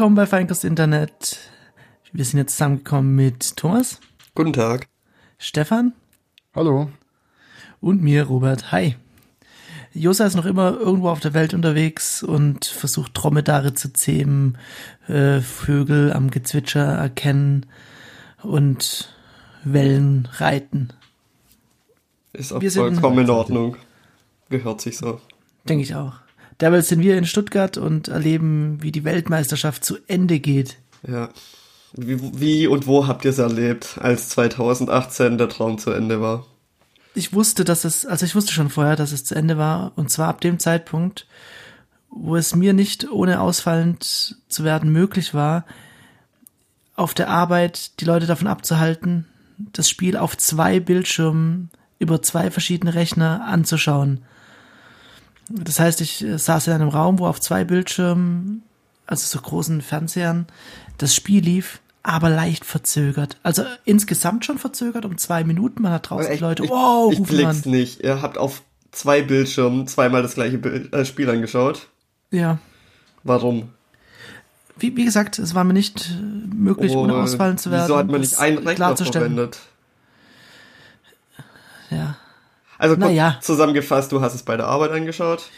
Willkommen bei Feinkost Internet. Wir sind jetzt zusammengekommen mit Thomas. Guten Tag. Stefan. Hallo. Und mir, Robert. Hi. Josa ist noch immer irgendwo auf der Welt unterwegs und versucht Dromedare zu zähmen, äh, Vögel am Gezwitscher erkennen und Wellen reiten. Ist auch vollkommen in Ordnung. Gehört sich so. Denke ich auch. Derweil sind wir in Stuttgart und erleben, wie die Weltmeisterschaft zu Ende geht. Ja. Wie, wie und wo habt ihr es erlebt, als 2018 der Traum zu Ende war? Ich wusste, dass es, also ich wusste schon vorher, dass es zu Ende war. Und zwar ab dem Zeitpunkt, wo es mir nicht ohne ausfallend zu werden möglich war, auf der Arbeit die Leute davon abzuhalten, das Spiel auf zwei Bildschirmen über zwei verschiedene Rechner anzuschauen. Das heißt, ich äh, saß in einem Raum, wo auf zwei Bildschirmen, also so großen Fernsehern, das Spiel lief, aber leicht verzögert. Also insgesamt schon verzögert um zwei Minuten. Man hat draußen die Leute, wow, ich, ich blick's man. nicht. Ihr habt auf zwei Bildschirmen zweimal das gleiche Bild, äh, Spiel angeschaut. Ja. Warum? Wie, wie gesagt, es war mir nicht äh, möglich, oh, ohne ausfallen zu werden. Wieso hat man nicht einen Rechner verwendet? Ja. Also naja. zusammengefasst, du hast es bei der Arbeit angeschaut.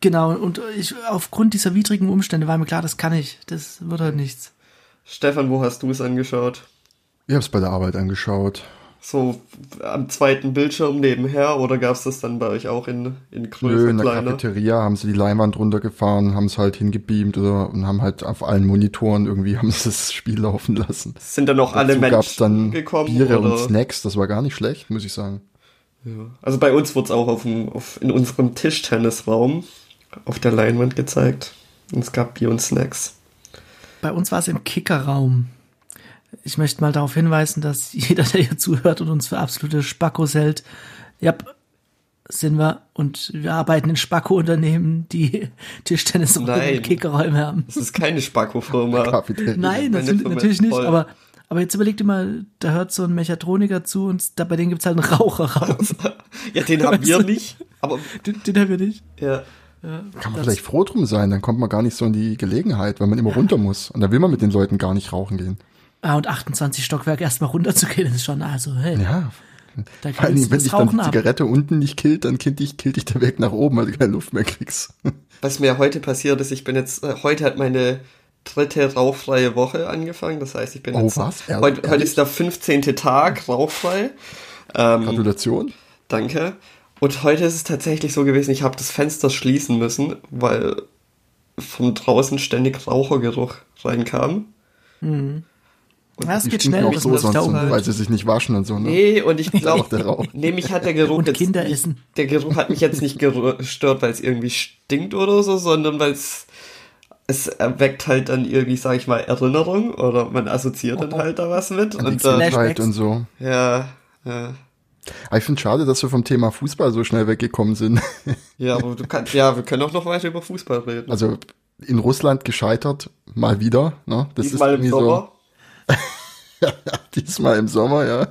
Genau, und ich, aufgrund dieser widrigen Umstände war mir klar, das kann ich. Das wird halt nichts. Stefan, wo hast du es angeschaut? Ich habe es bei der Arbeit angeschaut. So am zweiten Bildschirm nebenher oder gab es das dann bei euch auch in, in Größe Nö, in der kleiner? Cafeteria haben sie die Leinwand runtergefahren, haben es halt hingebeamt oder und haben halt auf allen Monitoren irgendwie haben sie das Spiel laufen lassen. Sind dann noch alle Menschen gab's dann gekommen? Biere oder? und Snacks, das war gar nicht schlecht, muss ich sagen. Ja. Also bei uns wurde es auch auf, dem, auf in unserem Tischtennisraum auf der Leinwand gezeigt. Und es gab Bier und Snacks. Bei uns war es im Kickerraum. Ich möchte mal darauf hinweisen, dass jeder, der hier zuhört und uns für absolute Spackos hält, ja, sind wir und wir arbeiten in Spacko-Unternehmen, die Tischtennis und Kickerräume haben. Das ist keine Spacko-Firma. Nein, natürlich, natürlich nicht, aber aber jetzt überleg dir mal, da hört so ein Mechatroniker zu und da, bei denen gibt's halt einen Raucherraum. ja, den haben wir nicht. Aber den, den haben wir nicht. Ja. Ja, Kann man vielleicht froh drum sein, dann kommt man gar nicht so in die Gelegenheit, weil man immer ja. runter muss. Und da will man mit den Leuten gar nicht rauchen gehen. Ah, und 28 Stockwerke erstmal runterzugehen, ist schon, also, hey. Ja. Da Vor allem, wenn dich dann die Zigarette ab. unten nicht killt, dann killt dich, killt dich der Weg nach oben, weil du keine Luft mehr kriegst. Was mir heute passiert ist, ich bin jetzt, äh, heute hat meine dritte rauchfreie Woche angefangen. Das heißt, ich bin oh, jetzt. Was? Heute, heute ist der 15. Tag rauchfrei. Ähm, Gratulation. Danke. Und heute ist es tatsächlich so gewesen, ich habe das Fenster schließen müssen, weil von draußen ständig Rauchergeruch reinkam. Mhm. Und ja, es geht schnell, auch so sonst, halt. weil sie sich nicht waschen und so. Ne? Nee, und ich glaube, nee, mich hat der Geruch und jetzt, Kinder essen. Der Geruch hat mich jetzt nicht gestört, weil es irgendwie stinkt oder so, sondern weil es es erweckt halt dann irgendwie, sag ich mal, Erinnerung oder man assoziiert dann halt da was mit. Und, und, äh, und so. Ja, ja. Aber ich finde schade, dass wir vom Thema Fußball so schnell weggekommen sind. Ja, aber du kannst, ja, wir können auch noch weiter über Fußball reden. Also in Russland gescheitert, mal wieder. Ne? Das Diesmal ist im Sommer. So, diesmal im Sommer, ja.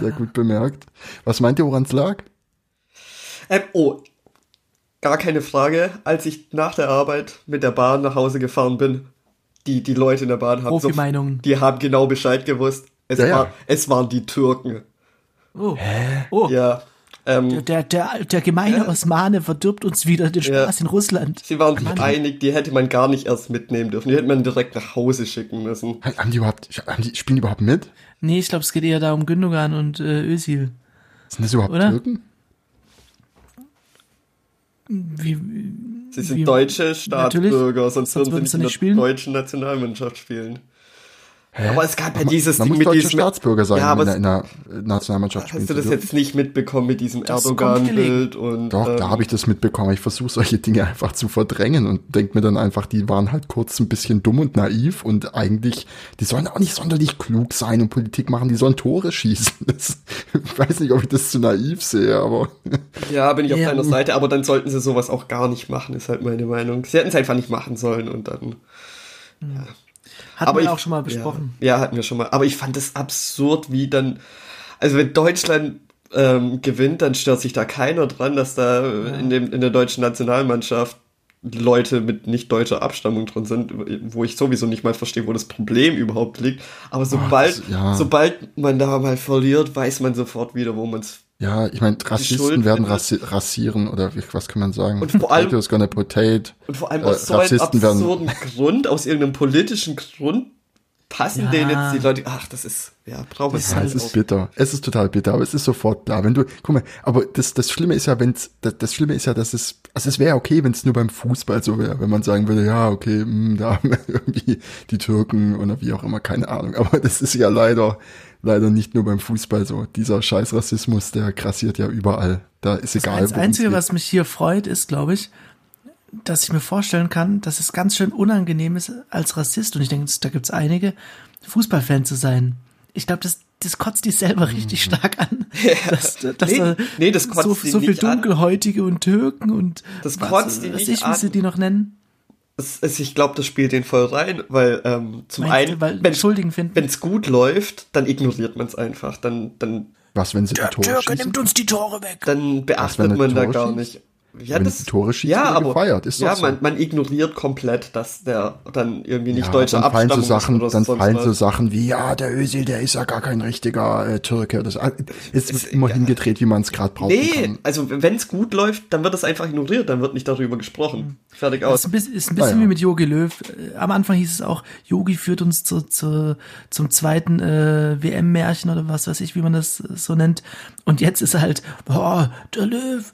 Sehr gut bemerkt. Was meint ihr, woran es lag? Ähm, oh, gar keine Frage, als ich nach der Arbeit mit der Bahn nach Hause gefahren bin, die, die Leute in der Bahn haben so, die haben genau Bescheid gewusst. Es, ja, war, ja. es waren die Türken. Oh. Hä? Oh. Ja. Ähm, der, der, der gemeine äh, Osmane verdirbt uns wieder den Spaß ja. in Russland. Sie waren sich einig, die hätte man gar nicht erst mitnehmen dürfen. Die hätte man direkt nach Hause schicken müssen. Haben die überhaupt, haben die, spielen die überhaupt mit? Nee, ich glaube, es geht eher da um Gündogan und äh, Özil. Sind das überhaupt Oder? Türken? Wie, Sie sind wie, deutsche Staatsbürger, sonst würden sie nicht in der deutschen Nationalmannschaft spielen. Hä? Aber es gab ja dieses man Ding muss mit diesem Staatsbürger sein ja, in, der, in der Nationalmannschaft. Hast du das jetzt nicht mitbekommen mit diesem Erdogan-Bild und? Doch, ähm, da habe ich das mitbekommen. Ich versuche solche Dinge einfach zu verdrängen und denke mir dann einfach, die waren halt kurz ein bisschen dumm und naiv und eigentlich, die sollen auch nicht sonderlich klug sein und Politik machen. Die sollen Tore schießen. Das, ich weiß nicht, ob ich das zu naiv sehe, aber. Ja, bin ich auf ja. deiner Seite. Aber dann sollten sie sowas auch gar nicht machen, ist halt meine Meinung. Sie hätten es einfach nicht machen sollen und dann. Ja. Hatten aber wir ich, auch schon mal besprochen. Ja, ja, hatten wir schon mal. Aber ich fand es absurd, wie dann, also wenn Deutschland ähm, gewinnt, dann stört sich da keiner dran, dass da ja. in, dem, in der deutschen Nationalmannschaft Leute mit nicht deutscher Abstammung drin sind, wo ich sowieso nicht mal verstehe, wo das Problem überhaupt liegt. Aber sobald, das- ja. sobald man da mal verliert, weiß man sofort wieder, wo man es Ja, ich meine, Schuld Rassisten werden rassi rasieren oder wie, was kann man sagen? Und vor allem- gonna potate. Und vor allem Äh, aus so einem Rassisten werden- absurden Grund, aus irgendeinem politischen Grund, passen Ja. denen jetzt die Leute, ach, das ist, ja, es ist Ja, es ist bitter. Es ist total bitter, aber es ist sofort da. Wenn du, guck mal, aber das, das Schlimme ist ja, wenn's, das, das Schlimme ist ja, dass es, also es wäre okay, wenn es nur beim Fußball so wäre, wenn man sagen würde, ja, okay, mh, da haben wir irgendwie die Türken oder wie auch immer, keine Ahnung. Aber das ist ja leider, leider nicht nur beim Fußball so. Dieser scheiß Rassismus, der grassiert ja überall. Da ist egal. das Einzige, was mich hier freut, ist, glaube ich, dass ich mir vorstellen kann, dass es ganz schön unangenehm ist, als Rassist, und ich denke, da gibt's einige, Fußballfan zu sein. Ich glaube, das, das kotzt die selber richtig stark an. Dass, dass Nee, da nee, das kotzt so, so viel nicht an. Dunkelhäutige und Türken und Das was, kotzt die was nicht ich, wie sie an. die noch nennen. Es, es, ich glaube, das spielt den voll rein, weil ähm, zum Meinst einen, du, weil wenn Schuldigen finden? es gut läuft, dann ignoriert man es einfach. Dann, dann, Was, wenn sie die Tore schießen? uns die Tore weg. dann beachtet er man da gar schießt? nicht. Ja, Wenn das, die Tore schießt, ja, wird er aber, gefeiert, ist ja, so. man, man ignoriert komplett, dass der dann irgendwie nicht Ja, deutscher dann fallen Abstammung so Sachen, ist oder dann sonst fallen was. so Sachen wie, ja, der Özil, der ist ja gar kein richtiger äh, Türke. Das es wird immer hingedreht, wie man es gerade brauchen Nee, kann. also wenn es gut läuft, dann wird es einfach ignoriert, dann wird nicht darüber gesprochen. Fertig Das aus. ist ein bisschen, ist ein bisschen Naja. wie mit Yogi Löw. Äh, Am Anfang hieß es auch, Yogi führt uns zu, zu, zum zweiten äh, WM-Märchen oder was weiß ich, wie man das äh, so nennt. Und jetzt ist er halt, boah, der Löw,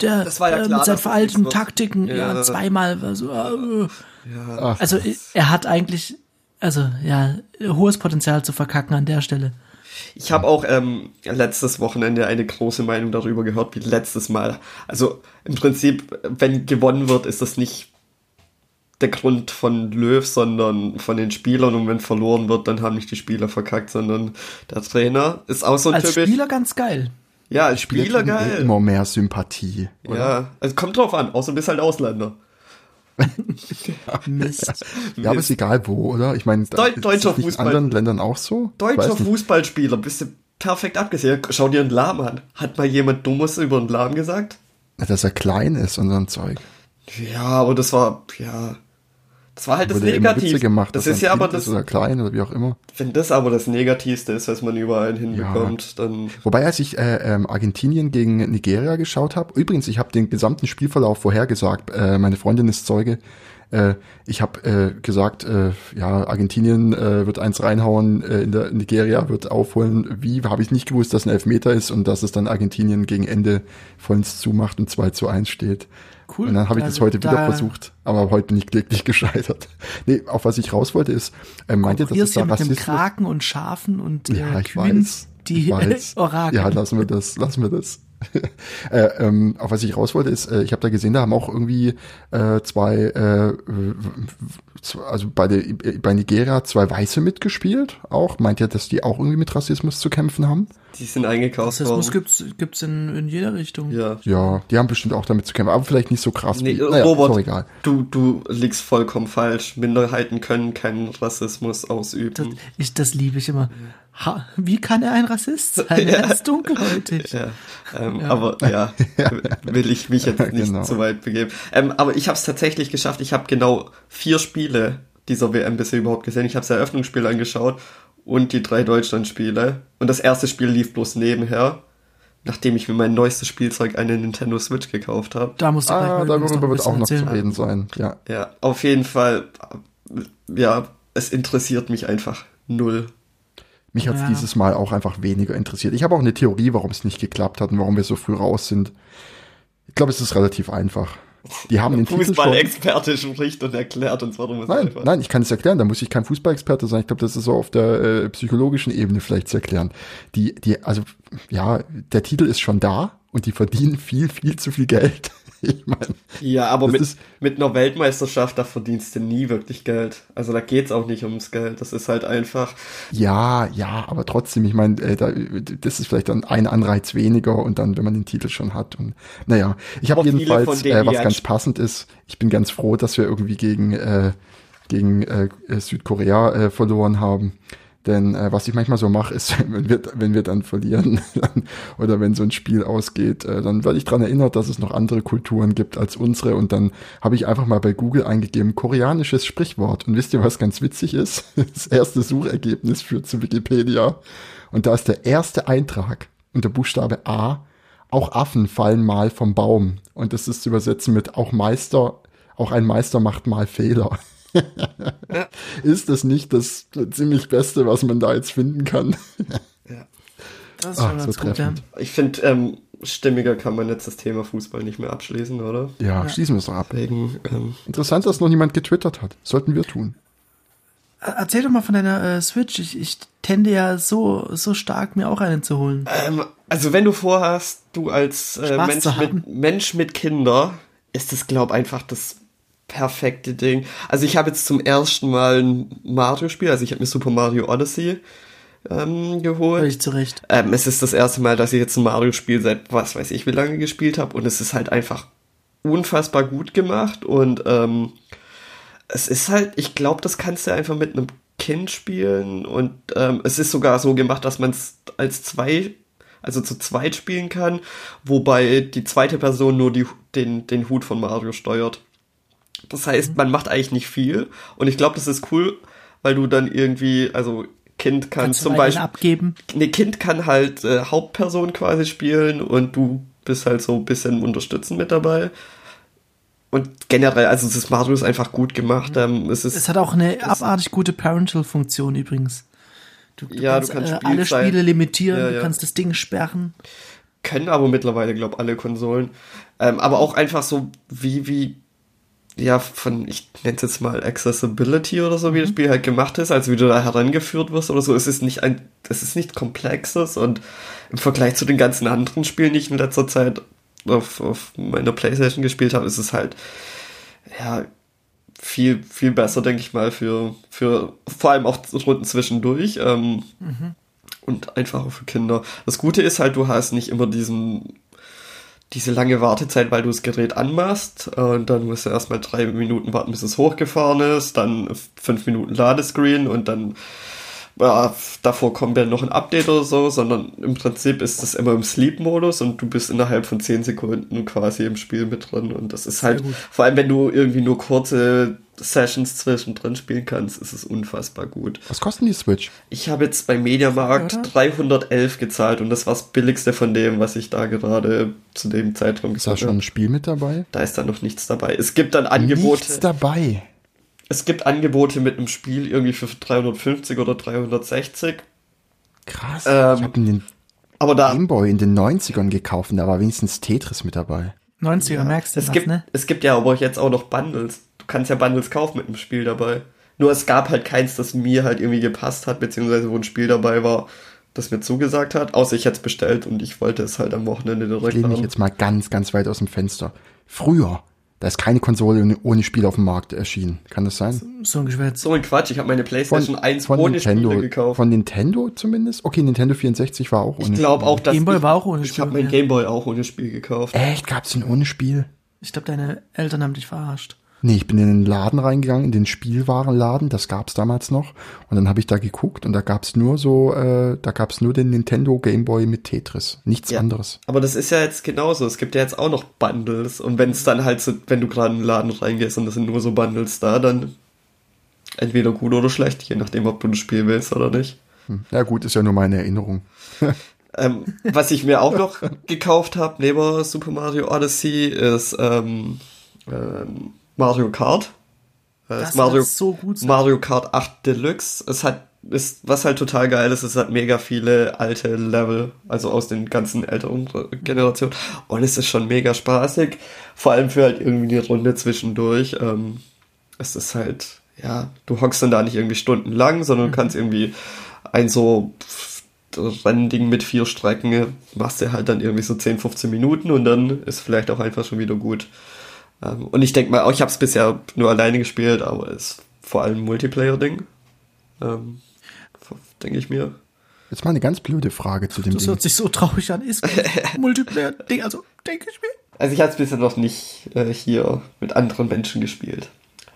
der Das war ja äh, klar, mit seinen veralteten. Taktiken, ja, Ja. zweimal war so. Äh, also äh, er hat eigentlich, also ja, hohes Potenzial zu verkacken an der Stelle. Ich habe auch ähm, letztes Wochenende eine große Meinung darüber gehört, wie letztes Mal. Also im Prinzip, wenn gewonnen wird, ist das nicht der Grund von Löw, sondern von den Spielern. Und wenn verloren wird, dann haben nicht die Spieler verkackt, sondern der Trainer ist auch so ein Als typisch. Spieler ganz geil. Ja, als Spieler geil. Immer mehr Sympathie. Oder? Ja, also kommt drauf an, außer du bist halt Ausländer. Mist. Ja, aber ist egal wo, oder? Ich meine, Deu- ist deutscher das nicht in Fußball. anderen Ländern auch so? Deutscher. Fußballspieler, bist du perfekt abgesehen. Schau dir einen Lahm an. Hat mal jemand Dummes über einen Lahm gesagt? Dass er klein ist und so ein Zeug. Ja, aber das war, ja. Das war halt das Wurde immer Witze Negativ. gemacht, das ist ja aber das, oder klein oder wie auch immer. wenn das aber das Negativste ist, was man überall hinbekommt, dann. Wobei, als ich äh, ähm, Argentinien gegen Nigeria geschaut habe, übrigens, ich habe den gesamten Spielverlauf vorhergesagt, äh, meine Freundin ist Zeuge, äh, ich habe äh, gesagt, äh, ja, Argentinien äh, wird eins reinhauen, äh, in der Nigeria wird aufholen. Wie, habe ich nicht gewusst, dass ein Elfmeter ist und dass es dann Argentinien gegen Ende vollends zumacht und 2 zu 1 steht. Cool. Und dann habe ich das Also heute wieder da- versucht, aber heute nicht kläglich gescheitert. Nee, auf was ich raus wollte ist, äh, meint ihr, dass es da mit Rassismus Kraken und Schafen und äh, ja, ich Kühen, weiß. die ich weiß. Orakel. Ja, lassen wir das, lassen wir das. äh, ähm, auf was ich raus wollte ist, äh, ich habe da gesehen, da haben auch irgendwie äh, zwei, äh, also bei, der, bei Nigeria zwei Weiße mitgespielt. Auch meint ihr, dass die auch irgendwie mit Rassismus zu kämpfen haben? Die sind eingekauft Rassismus worden. gibt's, gibt's in, in jeder Richtung. Ja. Ja, die haben bestimmt auch damit zu kämpfen, aber vielleicht nicht so krass Nee, wie. Naja, Robert, egal. du, du liegst vollkommen falsch. Minderheiten können keinen Rassismus Das, ausüben. ich, das liebe ich immer. Ha, wie kann er ein Rassist sein? Er ist dunkelhäutig. Ja, ähm, aber ja, will ich mich jetzt nicht Genau. zu weit begeben. Ähm, aber ich habe es tatsächlich geschafft. Ich habe genau vier Spiele dieser WM bisher überhaupt gesehen. Ich habe das Eröffnungsspiel angeschaut und die drei Deutschlandspiele. Und das erste Spiel lief bloß nebenher, nachdem ich mir mein neuestes Spielzeug, eine Nintendo Switch gekauft habe. Da musst du gleich Ah, mal darüber wird auch noch zu erzählen. reden sein. Ja. Ja, auf jeden Fall, ja, es interessiert mich einfach null. Mich hat's Ja. dieses Mal auch einfach weniger interessiert. Ich habe auch eine Theorie, warum es nicht geklappt hat und warum wir so früh raus sind. Ich glaube, es ist relativ einfach. Die haben den. Fußballexperte spricht und erklärt uns, warum es Nein, nein, ich kann es erklären. Da muss ich kein Fußballexperte sein. Ich glaube, das ist so auf der äh, psychologischen Ebene vielleicht zu erklären. Die, die, also ja, der Titel ist schon da und die verdienen viel, viel zu viel Geld. Ich meine, Ja, aber mit, mit einer Weltmeisterschaft, da verdienst du nie wirklich Geld. Also da geht's auch nicht ums Geld. Das ist halt einfach. ja, ja, aber trotzdem, ich meine, äh, da, das ist vielleicht dann ein Anreiz weniger und dann, wenn man den Titel schon hat. Und naja, ich habe jedenfalls, äh, was ganz passend ist, ich bin ganz froh, dass wir irgendwie gegen, äh, gegen äh, Südkorea äh, verloren haben. Denn äh, was ich manchmal so mache, ist, wenn wir, wenn wir dann verlieren dann, oder wenn so ein Spiel ausgeht, äh, dann werde ich dran erinnert, dass es noch andere Kulturen gibt als unsere. Und dann habe ich einfach mal bei Google eingegeben, koreanisches Sprichwort. Und wisst ihr, was ganz witzig ist? Das erste Suchergebnis führt zu Wikipedia. Und da ist der erste Eintrag unter Buchstabe A. Auch Affen fallen mal vom Baum. Und das ist zu übersetzen mit auch Meister, auch ein Meister macht mal Fehler. Ja. Ist das nicht das ziemlich Beste, was man da jetzt finden kann? ja. Das ist schon Ach, ganz so gut, ja. Ich finde, ähm, stimmiger kann man jetzt das Thema Fußball nicht mehr abschließen, oder? Ja, Ja. schließen wir es doch ab. Wegen, ähm, Interessant, dass noch niemand getwittert hat. Sollten wir tun. Erzähl doch mal von deiner äh, Switch. Ich, ich tende ja so, so stark, mir auch einen zu holen. ähm, also wenn du vorhast, du als äh, Mensch, mit, Mensch mit Kinder, ist das, glaub einfach das perfekte Ding. Also ich habe jetzt zum ersten Mal ein Mario-Spiel, also ich habe mir Super Mario Odyssey ähm, geholt. Völlig zurecht. Ähm, es ist das erste Mal, dass ich jetzt ein Mario-Spiel seit was weiß ich wie lange gespielt habe und es ist halt einfach unfassbar gut gemacht und ähm, es ist halt, ich glaube, das kannst du einfach mit einem Kind spielen und ähm, es ist sogar so gemacht, dass man es als zwei, also zu zweit spielen kann, wobei die zweite Person nur die, den, den Hut von Mario steuert. Das heißt, man macht eigentlich nicht viel und ich glaube, das ist cool, weil du dann irgendwie, also Kind kann Kannst du zum Beispiel abgeben. ne Kind kann halt äh, Hauptperson quasi spielen und du bist halt so ein bisschen unterstützend mit dabei. Und generell, also das Mario ist einfach gut gemacht. Ähm, es ist, Es hat auch eine abartig gute Parental-Funktion übrigens. Du, du Ja, du kannst, kannst äh, alle Spiele limitieren, Ja, du ja. kannst das Ding sperren. können aber mittlerweile, glaube alle Konsolen. Ähm, aber auch einfach so wie, wie, ja, von, ich nenne es jetzt mal Accessibility oder so, wie das Spiel halt gemacht ist, also wie du da herangeführt wirst oder so. Es ist nicht ein, es ist nicht komplexes und im Vergleich zu den ganzen anderen Spielen, die ich in letzter Zeit auf, auf meiner Playstation gespielt habe, ist es halt, ja, viel, viel besser, denke ich mal, für, für vor allem auch Runden zwischendurch. Ähm, und einfach auch für Kinder. Das Gute ist halt, du hast nicht immer diesen, diese lange Wartezeit, weil du das Gerät anmachst äh, und dann musst du erstmal drei Minuten warten, bis es hochgefahren ist, dann fünf Minuten Ladescreen und dann ja, davor kommt ja noch ein Update oder so, sondern im Prinzip ist das immer im Sleep-Modus und du bist innerhalb von 10 Sekunden quasi im Spiel mit drin und das ist halt, vor allem wenn du irgendwie nur kurze Sessions zwischendrin spielen kannst, ist es unfassbar gut. Was kosten die Switch? Ich habe jetzt beim Mediamarkt Oder? 311 gezahlt und das war das billigste von dem, was ich da gerade zu dem Zeitraum Ist da gezahlt schon ein habe. Spiel mit dabei? Da ist dann noch nichts dabei. Es gibt dann Angebote. Nichts dabei. Es gibt Angebote mit einem Spiel irgendwie für 350 oder 360. Krass. Ähm, ich habe den Aber da, Gameboy in den 90ern gekauft und da war wenigstens Tetris mit dabei. 90er, merkst du es was, gibt, ne? es gibt ja aber jetzt auch noch Bundles. Du kannst ja Bundles kaufen mit einem Spiel dabei. Nur es gab halt keins, das mir halt irgendwie gepasst hat, beziehungsweise wo ein Spiel dabei war, das mir zugesagt hat. Außer ich hätte es bestellt und ich wollte es halt am Wochenende Ich direkt lehne mich jetzt mal ganz, ganz weit aus dem Fenster. Früher, da ist keine Konsole ohne- ohne Spiel auf dem Markt erschienen. Kann das sein? So ein Geschwätz. So ein Quatsch, ich habe meine Playstation 1 ohne Nintendo, Spiele gekauft. Von Nintendo zumindest? Okay, Nintendo 64 war auch ohne ich glaube auch, dass Gameboy ich, war auch ohne Ich Spiel, habe mein ja. Gameboy auch ohne Spiel gekauft. Echt? Gab's den ohne Spiel? Ich glaube, deine Eltern haben dich verarscht. Nee, ich bin in den Laden reingegangen, in den Spielwarenladen, das gab's damals noch. Und dann habe ich da geguckt und da gab's nur so, äh, da gab's nur den Nintendo Game Boy mit Tetris. Nichts Ja. anderes. Aber das ist ja jetzt genauso. Es gibt ja jetzt auch noch Bundles. Und wenn es dann halt so, wenn du gerade in den Laden reingehst und das sind nur so Bundles da, dann entweder gut oder schlecht, je nachdem, ob du das Spiel willst oder nicht. Hm. Ja gut, ist ja nur meine Erinnerung. Ähm, was ich mir auch noch gekauft habe, neben Super Mario Odyssey, ist ähm, ähm, Mario Kart. Äh, Das Mario, so gut sein. Mario Kart 8 Deluxe. Es hat, ist, was halt total geil ist, es hat mega viele alte Level, also aus den ganzen älteren Generationen. Und es ist schon mega spaßig. Vor allem für halt irgendwie die Runde zwischendurch. Ähm, es ist halt, ja, du hockst dann da nicht irgendwie stundenlang, sondern du kannst irgendwie ein so Rennding mit vier Strecken, machst du halt dann irgendwie so 10, 15 Minuten und dann ist vielleicht auch einfach schon wieder gut. Ähm, und ich denke mal, auch ich habe es bisher nur alleine gespielt, aber es ist vor allem ein Multiplayer-Ding. Ähm, denke ich mir. Jetzt mal eine ganz blöde Frage zu dem Das Ding. hört sich so traurig an. Ist Multiplayer-Ding, also denke ich mir. Also ich habe es bisher noch nicht äh, hier mit anderen Menschen gespielt.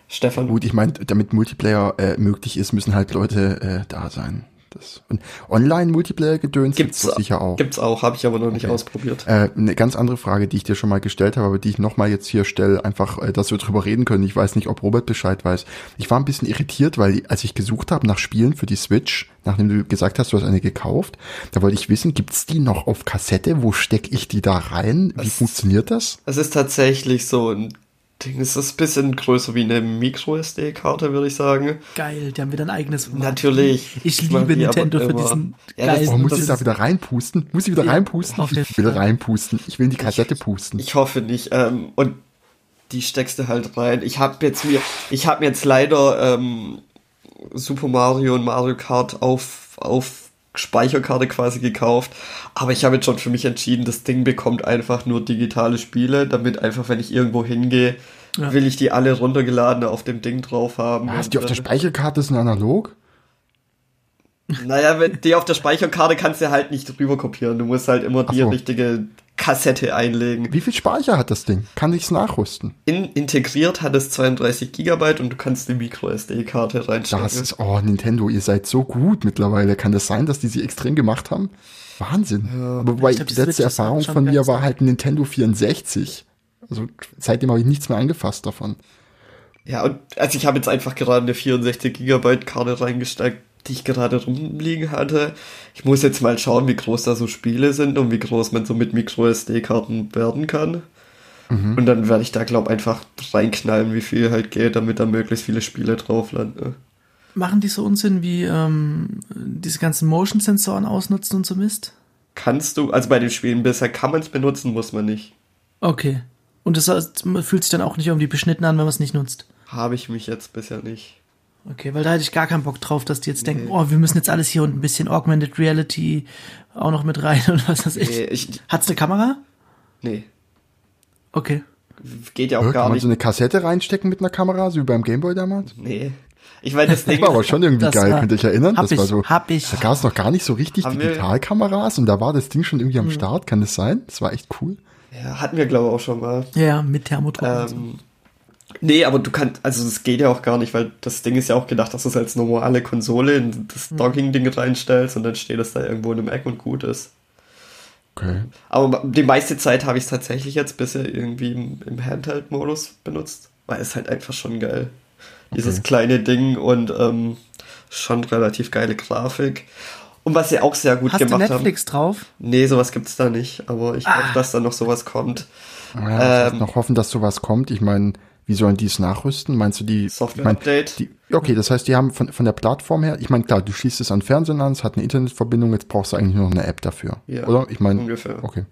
Stefan, Gut, ich meine, damit Multiplayer äh, möglich ist, müssen halt Leute äh, da sein. Das, und Online-Multiplayer-Gedöns Gibt's doch sicher auch. Gibt's auch, habe ich aber noch nicht Okay. ausprobiert. Äh, eine ganz andere Frage, die ich dir schon mal gestellt habe, aber die ich nochmal jetzt hier stelle, einfach, äh, dass wir drüber reden können. Ich weiß nicht, ob Robert Bescheid weiß. Ich war ein bisschen irritiert, weil als ich gesucht habe nach Spielen für die Switch, nachdem du gesagt hast, du hast eine gekauft, da wollte ich wissen, gibt's die noch auf Kassette? Wo stecke ich die da rein? Wie Es- funktioniert das? Es ist tatsächlich so ein Ding, es ist ein bisschen größer wie eine Micro-SD-Karte, würde ich sagen. Geil, die haben wieder ein eigenes Format. Natürlich. Ich liebe Nintendo für diesen Ja, das- geilen. Oh, muss das ich da wieder reinpusten? Muss ich wieder Ja, reinpusten? Ich will reinpusten. Ich will in die Kassette pusten. Ich hoffe nicht. Ähm, und die steckst du halt rein. Ich habe jetzt mir, ich habe mir jetzt leider ähm, Super Mario und Mario Kart auf auf Speicherkarte quasi gekauft, aber ich habe jetzt schon für mich entschieden, das Ding bekommt einfach nur digitale Spiele, damit einfach, wenn ich irgendwo hingehe, Ja. will ich die alle runtergeladen auf dem Ding drauf haben. Was, Und, die auf der äh, Speicherkarte sind analog? Naja, wenn die auf der Speicherkarte kannst du halt nicht rüber kopieren. Du musst halt immer die so. richtige Kassette einlegen. Wie viel Speicher hat das Ding? Kann ich's nachrüsten? In, integriert hat es 32 Gigabyte und du kannst die Micro-SD-Karte reinstecken. Das ist, oh, Nintendo, ihr seid so gut mittlerweile. Kann das sein, dass die sie extrem gemacht haben? Wahnsinn. Aber wobei, Ich glaub, die letzte ist Erfahrung von mir war halt ein Nintendo 64. Also seitdem habe ich nichts mehr angefasst davon. Ja, und also ich habe jetzt einfach gerade eine 64 Gigabyte Karte reingesteckt, die ich gerade rumliegen hatte. Ich muss jetzt mal schauen, wie groß da so Spiele sind und wie groß man so mit Micro SD-Karten werden kann. Und dann werde ich da, glaube einfach reinknallen, wie viel halt geht, damit da möglichst viele Spiele drauf landen. Machen die so Unsinn wie ähm, diese ganzen Motion-Sensoren ausnutzen und so Mist? Kannst du, also bei den Spielen bisher kann man es benutzen, muss man nicht. Okay. Und das heißt, man fühlt sich dann auch nicht irgendwie beschnitten an, wenn man es nicht nutzt. Habe ich mich jetzt bisher nicht. Okay, weil da hätte ich gar keinen Bock drauf, dass die jetzt denken, oh, wir müssen jetzt alles hier und ein bisschen Augmented Reality auch noch mit rein und was weiß ich. Nee, ich, Hat's eine Kamera? nee. Okay. geht ja auch Kann gar man nicht. so eine Kassette reinstecken mit einer Kamera, so wie beim Gameboy damals? nee. Ich meine, das Ding Das war aber schon irgendwie geil, war- könnt ihr euch erinnern? hab das war ich, so, hab ich. Da gab es noch gar nicht so richtig Digitalkameras und da war das Ding schon irgendwie am Start, kann das sein? Das war echt cool. ja, hatten wir glaube ich auch schon mal. Ja, mit Thermodruck und so. Ähm, nee, aber du kannst, also das geht ja auch gar nicht, weil das Ding ist ja auch gedacht, dass du es als normale Konsole in das Docking-Ding reinstellst und dann steht es da irgendwo in einem Eck und gut ist. Okay. Aber die meiste Zeit habe ich es tatsächlich jetzt bisher irgendwie im, im Handheld-Modus benutzt, weil es halt einfach schon geil. Dieses Okay. kleine Ding und ähm, schon relativ geile Grafik. Und was sie auch sehr gut Hast du gemacht haben. Netflix drauf? Nee, sowas gibt's da nicht, aber ich hoffe, dass da noch sowas kommt. Ja, heißt Ähm, noch hoffen, dass sowas kommt. Ich meine, wie sollen die es nachrüsten? Meinst du die Software-Update? Ich mein, okay, das heißt, die haben von, von der Plattform her, ich meine, klar, du schließt es an Fernsehen an, es hat eine Internetverbindung, jetzt brauchst du eigentlich nur noch eine App dafür. Ja, oder? Ich meine, ungefähr. okay.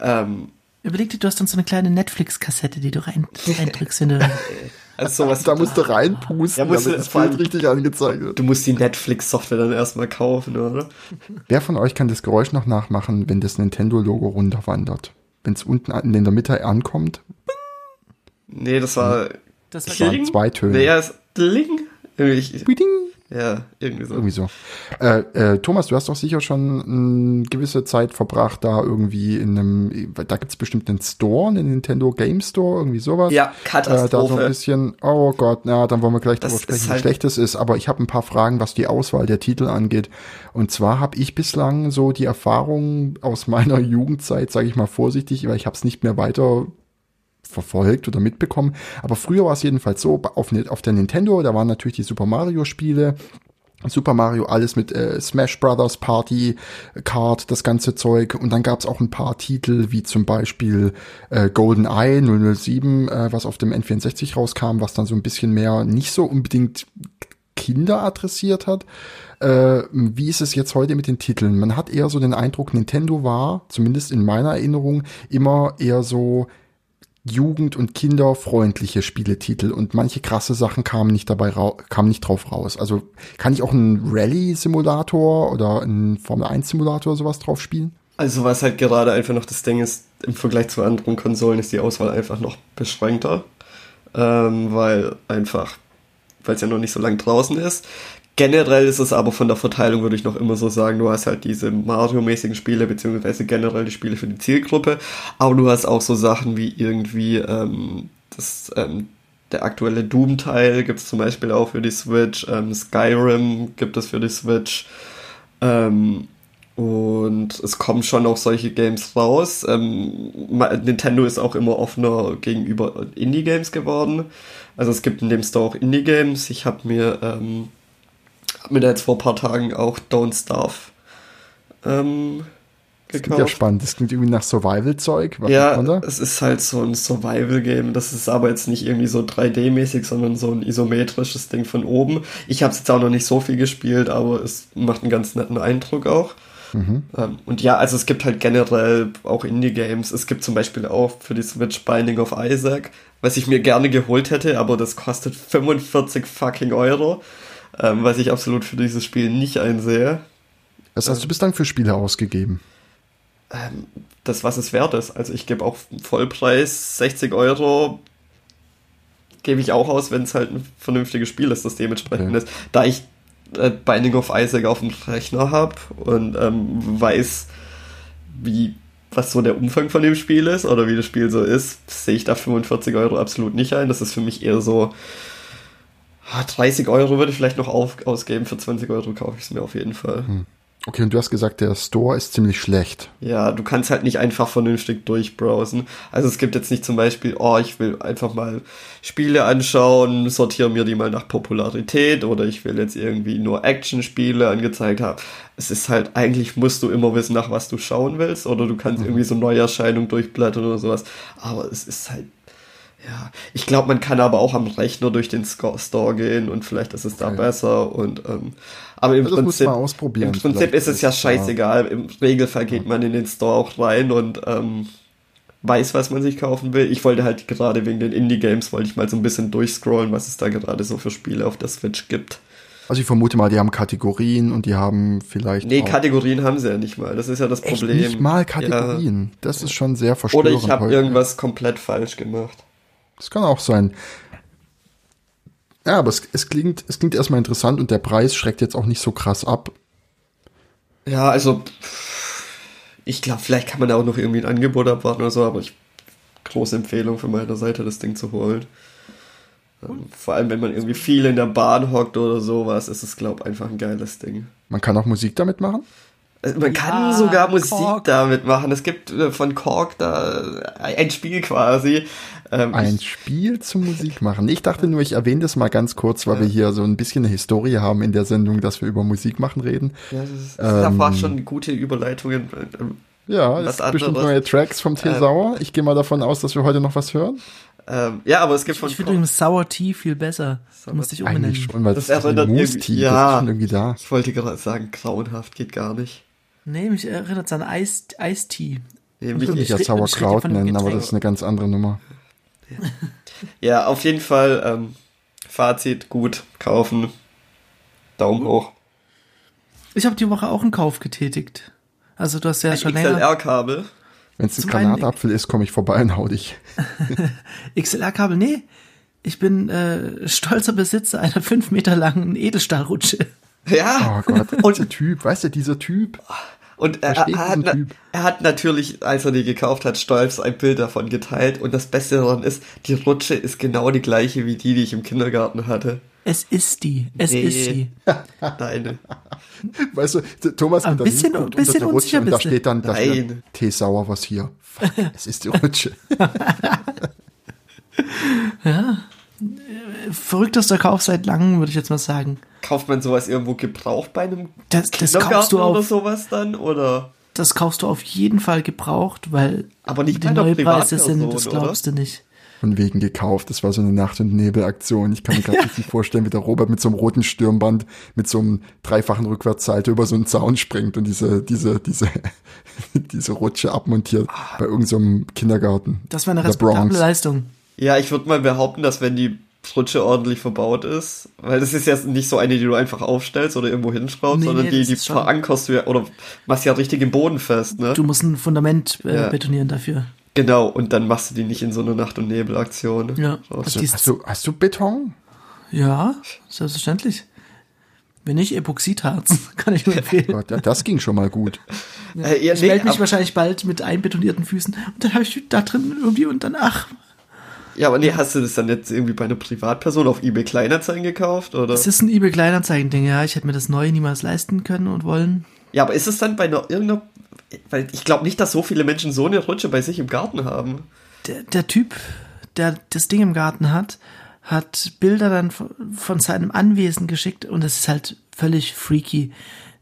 Ähm, Überleg dir, du hast dann so eine kleine Netflix-Kassette, die du rein, reindrückst, wenn du. also sowas, Da musst du reinpusten, Ja, musst du- damit allem- Bild richtig angezeigt wird. du musst die Netflix-Software dann erstmal kaufen, oder? Wer von euch kann das Geräusch noch nachmachen, wenn das Nintendo-Logo runterwandert? Wenn es unten in der Mitte ankommt, Nee, das war Das war waren zwei Töne. Nee, ja, es Dling? Irgendwie, ich- ja, irgendwie so. Irgendwie so. Äh, äh, Thomas, du hast doch sicher schon eine gewisse Zeit verbracht, da irgendwie in einem, da gibt's bestimmt einen Store, einen Nintendo Game Store, irgendwie sowas. Ja, Äh, da so Katastrophe. ein bisschen, oh Gott, na, dann wollen wir gleich Das drüber sprechen, ist wie halt- schlecht es ist. Aber ich habe ein paar Fragen, was die Auswahl der Titel angeht. Und zwar habe ich bislang so die Erfahrung aus meiner Jugendzeit, sage ich mal vorsichtig, weil ich habe es nicht mehr weiter verfolgt oder mitbekommen. Aber früher war es jedenfalls so, auf, auf der Nintendo, da waren natürlich die Super Mario Spiele, Super Mario, alles mit äh, Smash Brothers Party, Card, das ganze Zeug. Und dann gab's auch ein paar Titel, wie zum Beispiel äh, Golden Eye 007, äh, was auf dem N64 rauskam, was dann so ein bisschen mehr nicht so unbedingt Kinder adressiert hat. Äh, wie ist es jetzt heute mit den Titeln? Man hat eher so den Eindruck, Nintendo war, zumindest in meiner Erinnerung, immer eher so jugend- und kinderfreundliche Spieletitel und manche krasse Sachen kamen nicht dabei kamen nicht drauf raus. Also kann ich auch einen Rallye-Simulator oder einen Formel-1-Simulator sowas drauf spielen? Also was halt gerade einfach noch das Ding ist, im Vergleich zu anderen Konsolen ist die Auswahl einfach noch beschränkter. Ähm, weil einfach, weil es ja noch nicht so lang draußen ist. Generell ist es aber von der Verteilung, würde ich noch immer so sagen, du hast halt diese Mario-mäßigen Spiele, beziehungsweise generell die Spiele für die Zielgruppe, aber du hast auch so Sachen wie irgendwie ähm, das, ähm, der aktuelle Doom-Teil gibt es zum Beispiel auch für die Switch, ähm, Skyrim gibt es für die Switch, Ähm, und es kommen schon auch solche Games raus. Ähm, Nintendo ist auch immer offener gegenüber Indie-Games geworden. Also es gibt in dem Store auch Indie-Games. Ich habe mir, ähm, hab mir da jetzt vor ein paar Tagen auch Don't Starve ähm, das klingt ja spannend. Das klingt irgendwie nach Survival-Zeug. Ja, es ist halt so ein Survival-Game. Das ist aber jetzt nicht irgendwie so 3D-mäßig, sondern so ein isometrisches Ding von oben. Ich habe es jetzt auch noch nicht so viel gespielt, aber es macht einen ganz netten Eindruck auch. Mhm. Ähm, und ja, also es gibt halt generell auch Indie-Games. Es gibt zum Beispiel auch für die Switch Binding of Isaac, was ich mir gerne geholt hätte, aber das kostet 45 fucking Euro, ähm, was ich absolut für dieses Spiel nicht einsehe. Was hast du bislang für Spiele ausgegeben? ähm, das, was es wert ist. Also ich gebe auch Vollpreis 60 Euro gebe ich auch aus, wenn es halt ein vernünftiges Spiel ist, das dementsprechend okay. ist. Da ich äh, Binding of Isaac auf dem Rechner habe und ähm, weiß, wie was so der Umfang von dem Spiel ist oder wie das Spiel so ist, sehe ich da 45 Euro absolut nicht ein. Das ist für mich eher so 30 Euro würde ich vielleicht noch auf, ausgeben, für 20 Euro kaufe ich es mir auf jeden Fall. Hm. Okay, und du hast gesagt, der Store ist ziemlich schlecht. Ja, du kannst halt nicht einfach vernünftig durchbrowsen. Also es gibt jetzt nicht zum Beispiel, oh, ich will einfach mal Spiele anschauen, sortiere mir die mal nach Popularität oder ich will jetzt irgendwie nur Action-Spiele angezeigt haben. Es ist halt, eigentlich musst du immer wissen, nach was du schauen willst oder du kannst mhm. irgendwie so Neuerscheinungen durchblättern oder sowas. Aber es ist halt ja, ich glaube, man kann aber auch am Rechner durch den Store gehen und vielleicht ist es da okay. besser und ähm, aber im das Prinzip, im Prinzip ist es ja scheißegal. Ja. Im Regelfall geht man in den Store auch rein und ähm, weiß, was man sich kaufen will. Ich wollte halt gerade wegen den Indie-Games wollte ich mal so ein bisschen durchscrollen, was es da gerade so für Spiele auf der Switch gibt. Also ich vermute mal, die haben Kategorien und die haben vielleicht. Nee, Kategorien haben sie ja nicht mal. Das ist ja das Echt Problem. Nicht mal Kategorien. Ja. Das ist schon sehr verstörend. Oder ich habe irgendwas komplett falsch gemacht. Das kann auch sein. Ja, aber es, es, klingt, es klingt erstmal interessant und der Preis schreckt jetzt auch nicht so krass ab. Ja, also ich glaube, vielleicht kann man da auch noch irgendwie ein Angebot abwarten oder so, aber ich große Empfehlung von meiner Seite, das Ding zu holen. Ähm, vor allem, wenn man irgendwie viel in der Bahn hockt oder sowas, ist es, glaube ich, einfach ein geiles Ding. Man kann auch Musik damit machen? Also man kann sogar Musik Kork. damit machen. Es gibt äh, von Kork da ein Spiel quasi. Ähm, ein Spiel zum Musik machen. Ich dachte nur, ich erwähne das mal ganz kurz, weil ja. wir hier so ein bisschen eine Historie haben in der Sendung, dass wir über Musik machen reden. Ja, das, ist, das ähm, war schon gute Überleitungen. Ähm, ja, es gibt bestimmt neue Tracks vom Till ähm, Sauer. Ich gehe mal davon aus, dass wir heute noch was hören. Ähm, ja, aber es gibt von. Ich finde übrigens Sour Tea viel besser. Da musste ich umbenennen. Schon, weil das, das erinnert Tea, ja, das ist schon irgendwie da. Ich wollte gerade sagen, grauenhaft geht gar nicht. Nee, mich erinnert es an Eistee. Würde mich ja Sauerkraut nennen, aber das ist eine ganz andere Nummer. Ja, ja auf jeden Fall ähm, Fazit, gut, kaufen, Daumen hoch. Ich habe die Woche auch einen Kauf getätigt. Also du hast ja ein schon länger... XLR-Kabel. Wenn es ein Granatapfel ist, komme ich vorbei und hau dich. XLR-Kabel, nee. Ich bin äh, stolzer Besitzer einer fünf Meter langen Edelstahlrutsche. Ja. Oh Gott, und der Typ, weißt du, dieser Typ. Und er, er, hat, er, hat, natürlich, als er die gekauft hat, stolz ein Bild davon geteilt. Und das Beste daran ist, die Rutsche ist genau die gleiche wie die, die ich im Kindergarten hatte. Es ist die. Es nee. ist sie. Nein. Weißt du, Thomas ein bisschen, ein bisschen unter Rutsche und da steht dann, da steht Tee sauer was hier. Es ist die Rutsche. ja verrücktester Kauf seit langem, würde ich jetzt mal sagen. Kauft man sowas irgendwo gebraucht bei einem das, das kaufst du auf, oder sowas dann? Oder? Das kaufst du auf jeden Fall gebraucht, weil Aber nicht die Neupreise sind, das glaubst oder? du nicht. Von wegen gekauft. Das war so eine Nacht- und Nebelaktion. Ich kann mir gerade nicht vorstellen, wie der Robert mit so einem roten Stirnband, mit so einem dreifachen Rückwärtssalto über so einen Zaun springt und diese, diese, diese, diese Rutsche abmontiert bei irgendeinem so Kindergarten. Das war eine respektable Leistung. Ja, ich würde mal behaupten, dass wenn die Rutsche ordentlich verbaut ist, weil das ist ja nicht so eine, die du einfach aufstellst oder irgendwo hinschraubst, nee, sondern nee, die, die verankerst du ja oder machst ja richtig im Boden fest, ne? Du musst ein Fundament äh, ja. betonieren dafür. Genau, und dann machst du die nicht in so eine Nacht- und Nebelaktion. Ja. Also, hast, du, hast du Beton? Ja, selbstverständlich. Wenn nicht Epoxidharz, kann ich nur empfehlen. Gott, das ging schon mal gut. Ja, äh, ich nee, melde mich wahrscheinlich bald mit einbetonierten Füßen und dann habe ich da drin irgendwie und dann, ach, Ja, aber nee, hast du das dann jetzt irgendwie bei einer Privatperson auf eBay Kleinanzeigen gekauft, oder? Es ist ein eBay Kleinanzeigen-Ding, ja. Ich hätte mir das neue niemals leisten können und wollen. Ja, aber ist es dann bei einer irgendeiner, weil ich glaube nicht, dass so viele Menschen so eine Rutsche bei sich im Garten haben. Der, der Typ, der das Ding im Garten hat, hat Bilder dann von, von seinem Anwesen geschickt und es ist halt völlig freaky.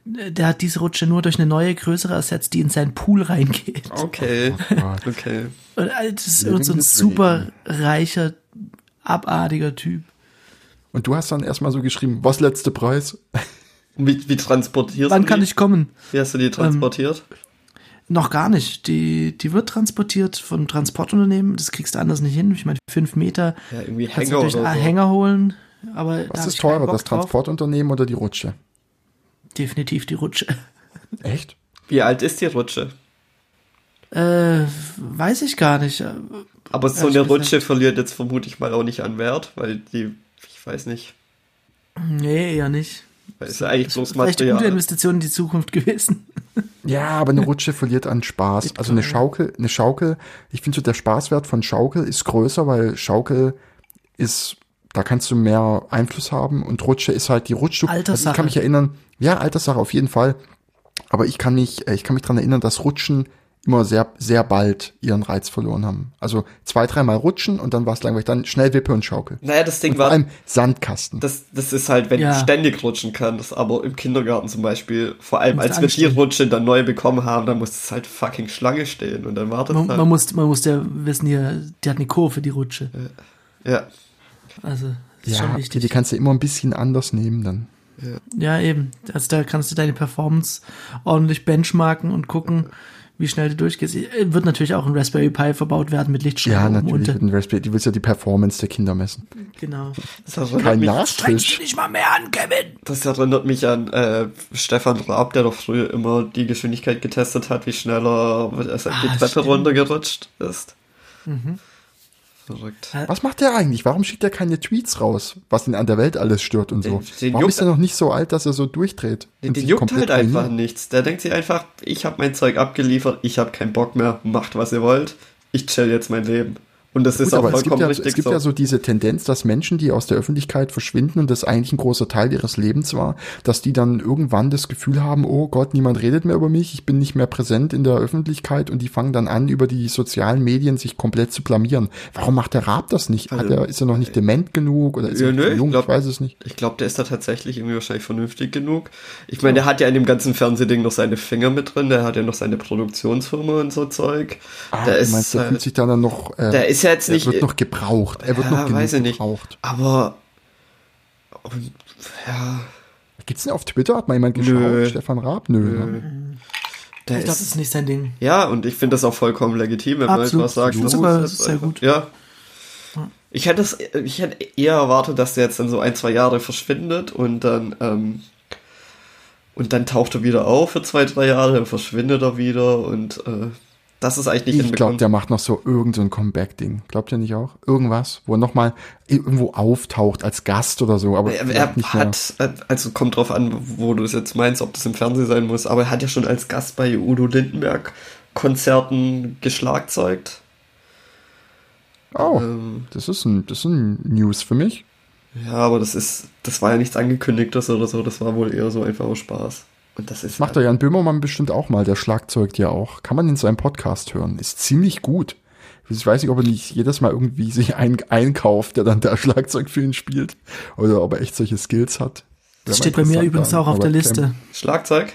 Der hat diese Rutsche nur durch eine neue, größere ersetzt, die in seinen Pool reingeht. Okay, Gott. okay. Und äh, das ist so ein super reicher, abartiger Typ. Und du hast dann erstmal so geschrieben, was letzte Preis? Wie, wie transportierst Wann du kann die? ich kommen? Wie hast du die transportiert? Noch gar nicht. Die, die wird transportiert von Transportunternehmen. Das kriegst du anders nicht hin. Ich meine, fünf Meter ja, irgendwie kannst du Hänger einen so. Hänger holen. Aber Was ist teurer, das drauf. Transportunternehmen oder die Rutsche? Definitiv die Rutsche. Echt? Wie alt ist die Rutsche? Äh, weiß ich gar nicht. Aber so eine gesagt. Rutsche verliert jetzt vermute ich mal auch nicht an Wert, weil die, ich weiß nicht, Nee, eher nicht. weil es ist ja eigentlich bloß Vielleicht eine gute. Investition in die Zukunft gewesen. Ja, aber eine Rutsche verliert an Spaß. Also eine Schaukel, eine Schaukel, ich finde so der Spaßwert von Schaukel ist größer, weil Schaukel ist, da kannst du mehr Einfluss haben und Rutsche ist halt die Rutsche. Also ich Alterssache. kann mich erinnern, ja, Alterssache auf jeden Fall. Aber ich kann mich, äh, ich kann mich dran erinnern, dass Rutschen immer sehr, sehr bald ihren Reiz verloren haben. Also zwei, dreimal rutschen und dann war es langweilig. Dann schnell Wippe und Schaukel. Naja, das Ding Und vor war, allem Sandkasten. das, das ist halt, wenn Ja. du ständig rutschen kannst, aber im Kindergarten zum Beispiel, vor allem als wir die. Rutsche dann neu bekommen haben, dann musste es halt fucking Schlange stehen und dann wartet Man, halt. man, muss, man muss ja wissen, hier, die hat eine Kurve, die Rutsche. ja. Also, das ist ja, schon die, wichtig. die kannst du immer ein bisschen anders nehmen dann. Ja, eben. Also da kannst du deine Performance ordentlich benchmarken und gucken, wie schnell du durchgehst. Äh, Wird natürlich auch ein Raspberry Pi verbaut werden mit Ja, Lichtschranken natürlich. unter. Mit Raspberry, du willst ja die Performance der Kinder messen. Genau. Das erinnert, Kein mich, Nachtisch. nicht mal mehr an, Kevin! das erinnert mich an äh, Stefan Raab, der doch früher immer die Geschwindigkeit getestet hat, wie schneller er die Ah, Treppe stimmt. runtergerutscht ist. Verrückt. Was macht der eigentlich? Warum schickt er keine Tweets raus, was ihn an der Welt alles stört und so? Den- den Warum juckt- ist er noch nicht so alt, dass er so durchdreht? Den, den juckt halt einfach ruiniert? nichts. Der denkt sich einfach, ich habe mein Zeug abgeliefert, ich habe keinen Bock mehr, macht was ihr wollt, ich chill jetzt mein Leben. Und das ist Gut, auch aber es gibt, vollkommen ja, richtig es gibt so. ja so diese Tendenz, dass Menschen, die aus der Öffentlichkeit verschwinden und das eigentlich ein großer Teil ihres Lebens war, dass die dann irgendwann das Gefühl haben, oh Gott, niemand redet mehr über mich, ich bin nicht mehr präsent in der Öffentlichkeit und die fangen dann an, über die sozialen Medien sich komplett zu blamieren. Warum macht der Raab das nicht? Hat er, ist er noch nicht dement genug oder ist Ja, er nö, ich jung? glaub- ich weiß es nicht. Ich glaube, der ist da tatsächlich irgendwie wahrscheinlich vernünftig genug. Ich meine, der hat ja in dem ganzen Fernsehding noch seine Finger mit drin, der hat ja noch seine Produktionsfirma und so Zeug. Ah, der du ist meinst, der halt- fühlt sich dann noch, äh, der ist ja jetzt er nicht- wird noch gebraucht. Er wird ja, noch weiß ich nicht. gebraucht. Aber ja, Gibt's denn auf Twitter? Hat mal jemand geschaut? Nö. Stefan Raab? Nö. Ne? der Ich glaube, das ist nicht sein Ding. ja, und ich finde das auch vollkommen legitim, wenn man Absolut. etwas sagt. Ich das ist sehr einfach- gut. Ja. Ich hätte es, ich hätte eher erwartet, dass der jetzt dann so ein, zwei Jahre verschwindet und dann, ähm, und dann taucht er wieder auf für zwei, drei Jahre, dann verschwindet er wieder und äh, das ist eigentlich nicht Ich glaube, der macht noch so irgendein so Comeback-Ding. Glaubt ihr nicht auch? Irgendwas, wo er nochmal irgendwo auftaucht als Gast oder so, aber Er, er nicht mehr. hat, äh, also kommt drauf an, wo du es jetzt meinst, ob das im Fernsehen sein muss, aber er hat ja schon als Gast bei Udo Lindenberg Konzerten geschlagzeugt. Oh, Ähm, das ist ein, das ist ein News für mich. ja, aber das ist, das war ja nichts angekündigtes oder so, das war wohl eher so einfach aus Spaß. Und das ist Macht der Jan Böhmermann bestimmt auch mal, der schlagzeugt ja auch. Kann man in seinem Podcast hören. Ist ziemlich gut. Ich weiß nicht, ob er nicht jedes Mal irgendwie sich einen einkauft, der dann da Schlagzeug für ihn spielt. Oder ob er echt solche Skills hat. Das steht bei mir übrigens auch auf der Liste. Kemp. Schlagzeug.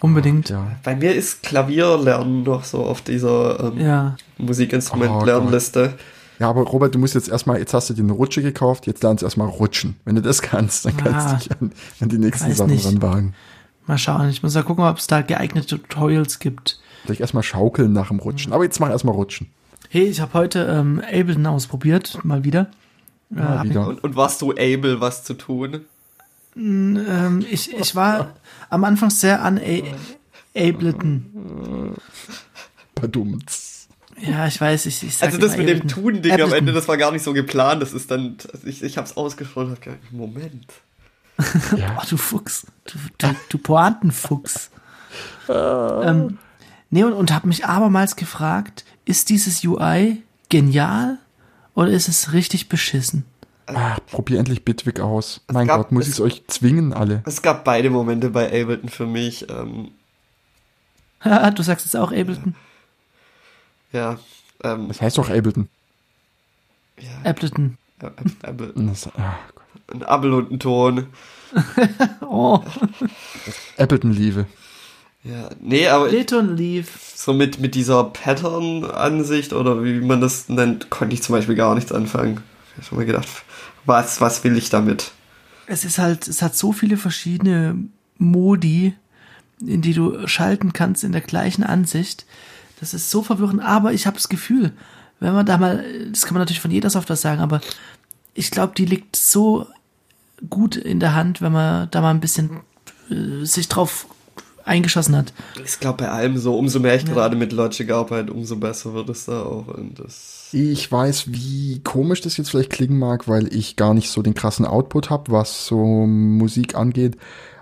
Unbedingt. Ja. Bei mir ist Klavierlernen noch so auf dieser ähm, Ja. Musikinstrument-Lernliste. Ja, aber Robert, du musst jetzt erstmal, jetzt hast du dir eine Rutsche gekauft, jetzt lernst du erstmal rutschen. Wenn du das kannst, dann kannst Ah, du dich an, an die nächsten Sachen nicht. ranwagen. Mal schauen. Ich muss ja gucken, ob es da geeignete Tutorials gibt. Vielleicht erstmal schaukeln nach dem Rutschen. Aber jetzt mach erstmal rutschen. Hey, ich habe heute ähm, Ableton ausprobiert, mal wieder. Äh, Mal hab wieder. Und, und warst du able, was zu tun? Ähm, ich, ich war am Anfang sehr an A Ableton. Badumts. Ja, ich weiß, ich, ich sag Also das mit dem Ableton. Tun-Ding am. Ende, das war gar nicht so geplant. Das ist dann, ich, ich hab's ausgesprochen und hab gedacht, Moment. Ja. Oh, du Fuchs. Du, du, du Pointenfuchs. ähm, nee, und, und habe mich abermals gefragt, ist dieses UI genial oder ist es richtig beschissen? Ach, probier endlich Bitwig aus. Mein gab- Gott, muss es- ich es euch zwingen, alle. Es gab beide Momente bei Ableton für mich. Ähm, Haha, du sagst jetzt auch Ableton. ja, ähm, Das heißt doch Ableton. ja, Ableton. Ab- Ableton. Das, ah. Ein Abel und ein Ton. Oh, Ableton-Liebe. Ja, nee, aber Ableton lief. so mit, mit dieser Pattern-Ansicht oder wie man das nennt, konnte ich zum Beispiel gar nichts anfangen. Ich hab schon mal gedacht, was, was will ich damit? Es ist halt, es hat so viele verschiedene Modi, in die du schalten kannst in der gleichen Ansicht. Das ist so verwirrend, aber ich habe das Gefühl, wenn man da mal, das kann man natürlich von jeder Software sagen, aber ich glaube, die liegt so gut in der Hand, wenn man da mal ein bisschen äh, sich drauf eingeschossen hat. Ich glaube bei allem so, umso mehr ich gerade mit Logic arbeite, umso besser wird es da auch. Und das Ich weiß, wie komisch das jetzt vielleicht klingen mag, weil ich gar nicht so den krassen Output habe, was so Musik angeht.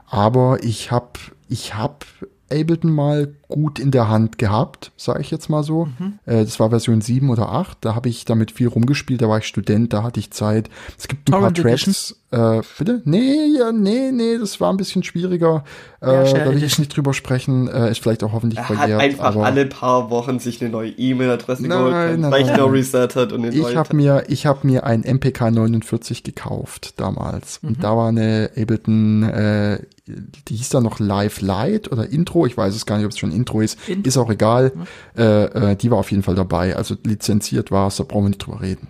Aber ich habe ich hab Ableton mal gut in der Hand gehabt, sage ich jetzt mal so. Äh, das war Version 7 oder 8. Da habe ich damit viel rumgespielt. Da war ich Student, da hatte ich Zeit. Es gibt ein Torrent paar Tracks. Äh, bitte? Nee, ja, nee, nee, das war ein bisschen schwieriger. Ja, Äh, da will ich nicht drüber sprechen. Äh, ist vielleicht auch hoffentlich er hat einfach aber alle paar Wochen sich eine neue E-Mail-Adresse Nein, geholt, nein, Rechner nein. resettet und eine Ich neue habe mir, ich habe mir ein MPK 49 gekauft damals und da war eine Ableton, äh, die hieß da noch Live Light oder Intro, ich weiß es gar nicht, ob es schon Intro ist, Intro. ist auch egal. Äh, äh, die war auf jeden Fall dabei, also lizenziert war es, da brauchen wir nicht drüber reden.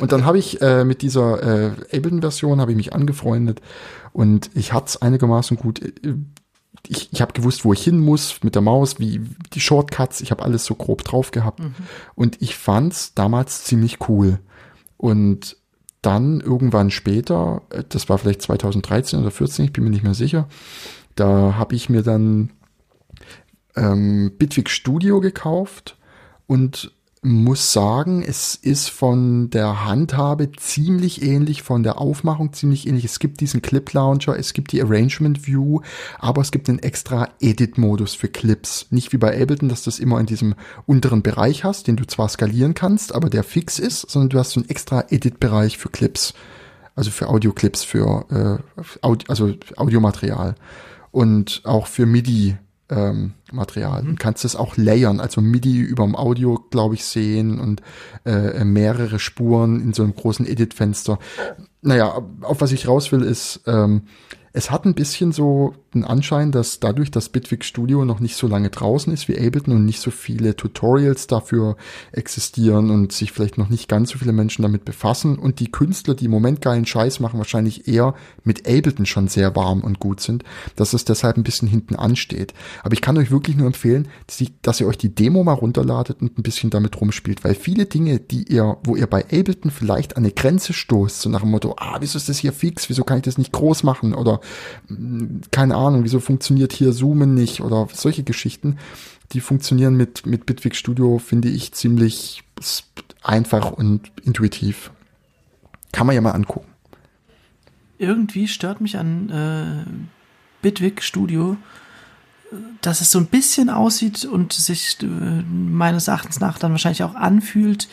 Und dann habe ich äh, mit dieser äh, Ableton-Version habe ich mich angefreundet und ich hatte es einigermaßen gut. Äh, ich, ich habe gewusst, wo ich hin muss mit der Maus, wie die Shortcuts, ich habe alles so grob drauf gehabt. Und ich fand's damals ziemlich cool. Und dann irgendwann später, äh, das war vielleicht 2013 oder 14, ich bin mir nicht mehr sicher, da habe ich mir dann ähm, Bitwig Studio gekauft und muss sagen, es ist von der Handhabe ziemlich ähnlich, von der Aufmachung ziemlich ähnlich. Es gibt diesen Clip Launcher, es gibt die Arrangement View, aber es gibt einen extra Edit-Modus für Clips. Nicht wie bei Ableton, dass du das immer in diesem unteren Bereich hast, den du zwar skalieren kannst, aber der fix ist, sondern du hast so einen extra Edit-Bereich für Clips. Also für Audioclips, für äh, Audi also Audiomaterial. Und auch für MIDI ähm, Material. Du kannst es auch layern, also MIDI über dem Audio, glaube ich, sehen und äh, mehrere Spuren in so einem großen Edit-Fenster. Naja, auf was ich raus will, ist, ähm, es hat ein bisschen so den Anschein, dass dadurch, dass Bitwig Studio noch nicht so lange draußen ist wie Ableton und nicht so viele Tutorials dafür existieren und sich vielleicht noch nicht ganz so viele Menschen damit befassen. Und die Künstler, die im Moment geilen Scheiß machen, wahrscheinlich eher mit Ableton schon sehr warm und gut sind, dass es deshalb ein bisschen hinten ansteht. Aber ich kann euch wirklich nur empfehlen, dass, ihr euch die Demo mal runterladet und ein bisschen damit rumspielt, weil viele Dinge, die ihr, wo ihr bei Ableton vielleicht an eine Grenze stoßt, so nach dem Motto, ah, wieso ist das hier fix, wieso kann ich das nicht groß machen? Oder mh, keine Ahnung, wieso funktioniert hier Zoomen nicht oder solche Geschichten, die funktionieren mit, mit Bitwig Studio, finde ich, ziemlich einfach und intuitiv. Kann man ja mal angucken. Irgendwie stört mich an äh, Bitwig Studio, dass es so ein bisschen aussieht und sich äh, meines Erachtens nach dann wahrscheinlich auch anfühlt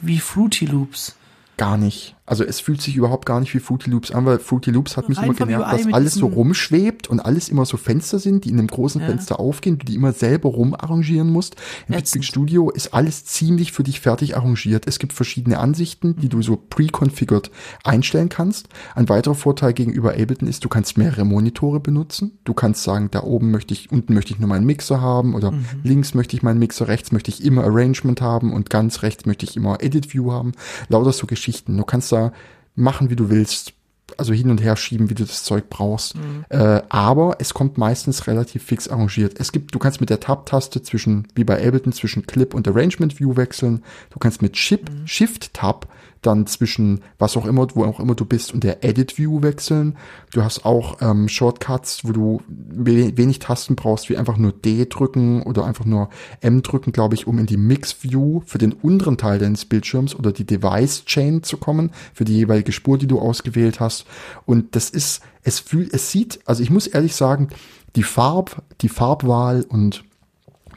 wie Fruity Loops. Gar nicht. Also es fühlt sich überhaupt gar nicht wie Fruity Loops an, weil Fruity Loops hat mich Rein immer genervt, dass alles so rumschwebt und alles immer so Fenster sind, die in einem großen Ja. Fenster aufgehen, du die immer selber rumarrangieren musst. Im. Bitwig Studio ist alles ziemlich für dich fertig arrangiert. Es gibt verschiedene Ansichten, die du so pre-configured einstellen kannst. Ein weiterer Vorteil gegenüber Ableton ist, du kannst mehrere Monitore benutzen. Du kannst sagen, da oben möchte ich, unten möchte ich nur meinen Mixer haben oder Mhm. links möchte ich meinen Mixer, rechts möchte ich immer Arrangement haben und ganz rechts möchte ich immer Edit View haben. Lauter so Geschichten. Du kannst da machen, wie du willst. Also hin und her schieben, wie du das Zeug brauchst. Äh, aber es kommt meistens relativ fix arrangiert. Es gibt, du kannst mit der Tab-Taste zwischen, wie bei Ableton, zwischen Clip und Arrangement View wechseln. Du kannst mit Ship, Shift-Tab dann zwischen was auch immer, wo auch immer du bist und der Edit View wechseln. Du hast auch ähm, Shortcuts, wo du we wenig Tasten brauchst, wie einfach nur D drücken oder einfach nur M drücken, glaube ich, um in die Mix View für den unteren Teil deines Bildschirms oder die Device Chain zu kommen, für die jeweilige Spur, die du ausgewählt hast. Und das ist, es fühlt, es sieht, also ich muss ehrlich sagen, die Farb, die Farbwahl und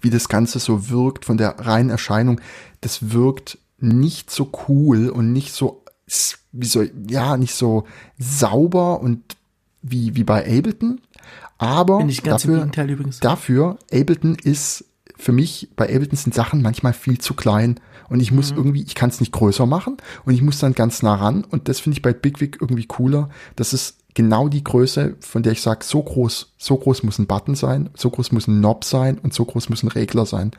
wie das Ganze so wirkt von der reinen Erscheinung, das wirkt nicht so cool und nicht so, wie so, ja, nicht so sauber und wie, wie bei Ableton. Aber dafür, dafür, Ableton ist für mich, bei Ableton sind Sachen manchmal viel zu klein und ich muss irgendwie, ich kann es nicht größer machen und ich muss dann ganz nah ran und das finde ich bei Bigwig irgendwie cooler. Das ist genau die Größe, von der ich sage, so groß, so groß muss ein Button sein, so groß muss ein Knob sein und so groß muss ein Regler sein.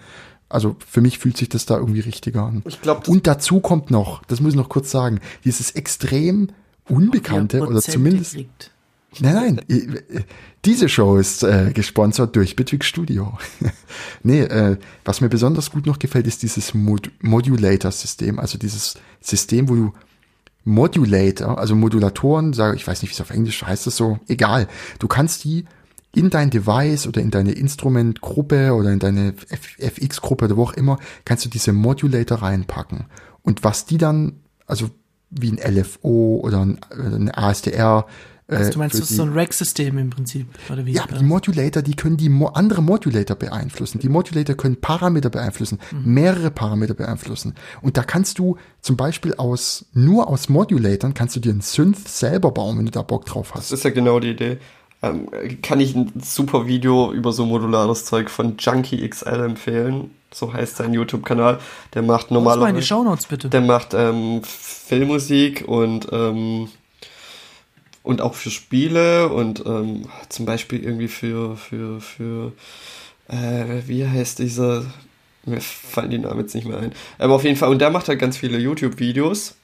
Also für mich fühlt sich das da irgendwie richtiger an. Ich glaub, und dazu kommt noch, das muss ich noch kurz sagen, dieses extrem unbekannte oder 4% zumindest gekriegt. Nein, nein. äh, Diese Show ist äh, gesponsert durch Bitwig Studio. nee, äh, was mir besonders gut noch gefällt, ist dieses Mod Modulator-System. Also dieses System, wo du Modulator, also Modulatoren, sage ich weiß nicht, wie es auf Englisch heißt das so, egal. Du kannst die in dein Device oder in deine Instrumentgruppe oder in deine FX-Gruppe oder wo auch immer, kannst du diese Modulator reinpacken. Und was die dann, also wie ein LFO oder ein, ein ASDR, Also äh, du meinst, das ist so ein Rack-System im Prinzip, oder wie? ja, die Modulator, die können die mo andere Modulator beeinflussen. Die Modulator können Parameter beeinflussen, Mhm. mehrere Parameter beeinflussen. Und da kannst du zum Beispiel aus, nur aus Modulatoren kannst du dir einen Synth selber bauen, wenn du da Bock drauf Das hast. ist ja genau die Idee. Ähm, kann ich ein super Video über so modulares Zeug von Junkie XL empfehlen. So heißt sein YouTube-Kanal. Der macht Aus meine normalerweise. Shownotes bitte. Der macht ähm, Filmmusik und ähm, und auch für Spiele und ähm, zum Beispiel irgendwie für für für äh, wie heißt dieser mir fallen die Namen jetzt nicht mehr ein. Aber auf jeden Fall und der macht halt ganz viele YouTube-Videos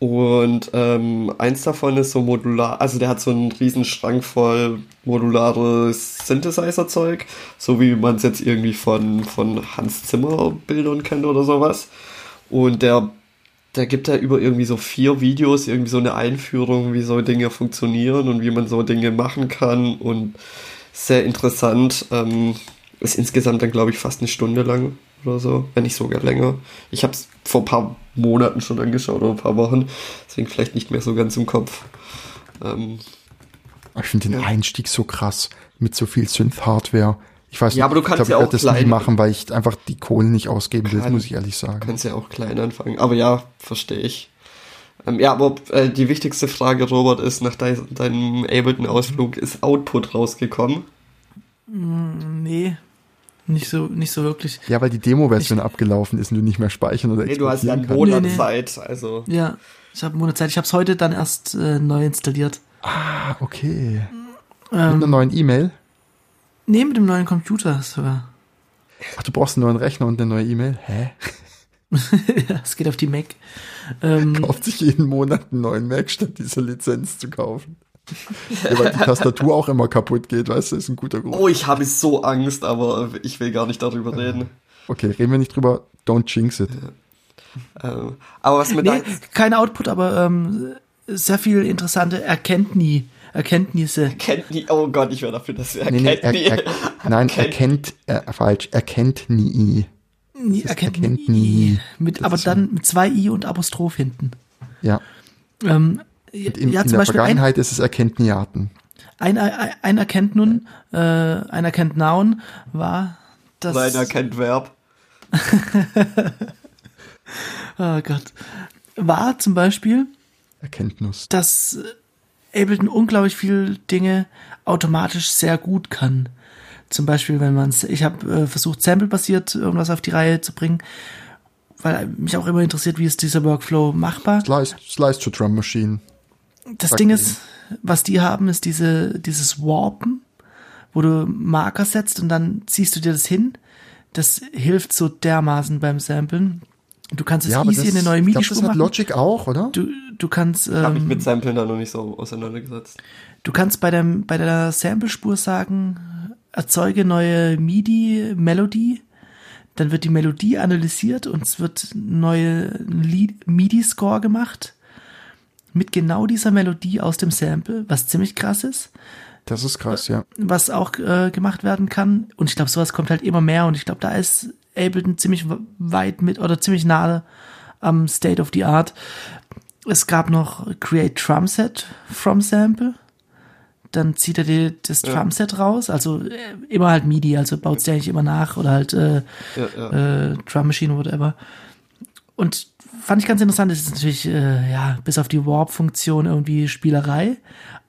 und ähm, eins davon ist so modular, also der hat so einen riesen Schrank voll modulares Synthesizer-Zeug, so wie man es jetzt irgendwie von, von Hans Zimmer Bildern kennt oder sowas. Und der, der gibt da über irgendwie so vier Videos irgendwie so eine Einführung, wie so Dinge funktionieren und wie man so Dinge machen kann und sehr interessant. Ähm, ist insgesamt dann, glaube ich, fast eine Stunde lang oder so, wenn nicht sogar länger. Ich habe es vor ein paar Monaten schon angeschaut oder ein paar Wochen, deswegen vielleicht nicht mehr so ganz im Kopf. Ähm, Ich finde den Einstieg so krass mit so viel Synth-Hardware. Ich weiß Ja, nicht, aber du ich kannst glaub, ja ich auch werde das nie machen, weil ich einfach die Kohle nicht ausgeben will, Kann- muss ich ehrlich sagen. kannst ja auch klein anfangen. Aber ja, verstehe ich. Ähm, ja, aber äh, die wichtigste Frage, Robert, ist nach dein, deinem Ableton-Ausflug, ist Output rausgekommen? nee, nicht so, nicht so wirklich. Ja, weil die Demo-Version abgelaufen ist und du nicht mehr speichern oder Nee, du hast ja einen Monat Nee, nee. Zeit, also. Ja, ich habe einen Monat Zeit. Ich habe es heute dann erst äh, neu installiert. Ah, okay. Mit Ähm, einer neuen E-Mail. nee, mit dem neuen Computer sogar. Ach, du brauchst einen neuen Rechner und eine neue E-Mail? Hä? ja, es geht auf die Mac. Ähm, Kauft sich jeden Monat einen neuen Mac, statt diese Lizenz zu kaufen. Ja, weil die Tastatur auch immer kaputt geht, weißt du, ist ein guter Grund. Oh, ich habe so Angst, aber ich will gar nicht darüber reden. Okay, reden wir nicht drüber. Don't jinx it. Ähm, aber was mit nee, kein Output, aber ähm, sehr viel interessante Erkenntnis, Erkenntnisse. kennt nie, oh Gott, ich wäre dafür, dass er Nee, nee, kennt er, nie. er, nein, erkennt, äh, falsch, erkennt nie. Nie, Das erkennt erkennt nie. nie. Mit, Das aber dann mit zwei i und Apostroph hinten. Ja, Ähm, in, ja, in der Beispiel ein, Vergangenheit ist es erkennt Niaten. ein, ein, ein erkennt nun, äh, ein erkennt Noun war das. Nein, er kennt Verb. Oh Gott. War zum Beispiel, Erkenntnis. dass Ableton unglaublich viel Dinge automatisch sehr gut kann. Zum Beispiel, wenn man es, ich habe äh, versucht, sample-basiert irgendwas auf die Reihe zu bringen, weil mich auch immer interessiert, wie ist dieser Workflow machbar. Slice, Slice to Drum Machine. Das Sag Ding ist, was die haben, ist diese, dieses Warpen, wo du Marker setzt und dann ziehst du dir das hin. Das hilft so dermaßen beim Samplen. Du kannst es Ja, easy das, in eine neue ich glaub, MIDI-Spur das hat machen. Logic auch, oder? Du, du kannst, Habe ich ähm, mit Samplen da noch nicht so auseinandergesetzt. Du kannst bei, dem, bei der Samplespur sagen, erzeuge neue MIDI-Melodie. Dann wird die Melodie analysiert und es wird ein neue MIDI-Score gemacht. Mit genau dieser Melodie aus dem Sample, was ziemlich krass ist. Das ist krass, ja. Was auch äh, gemacht werden kann. Und ich glaube, sowas kommt halt immer mehr. Und ich glaube, da ist Ableton ziemlich weit mit oder ziemlich nahe am State of the Art. Es gab noch Create Drum Set from Sample. dann zieht er dir das ja. Drumset raus, also äh, immer halt MIDI, also baut es dir eigentlich immer nach oder halt äh, ja, ja. Äh, Drum Machine, whatever. Und fand ich ganz interessant, das ist natürlich, äh, ja, bis auf die Warp-Funktion irgendwie Spielerei,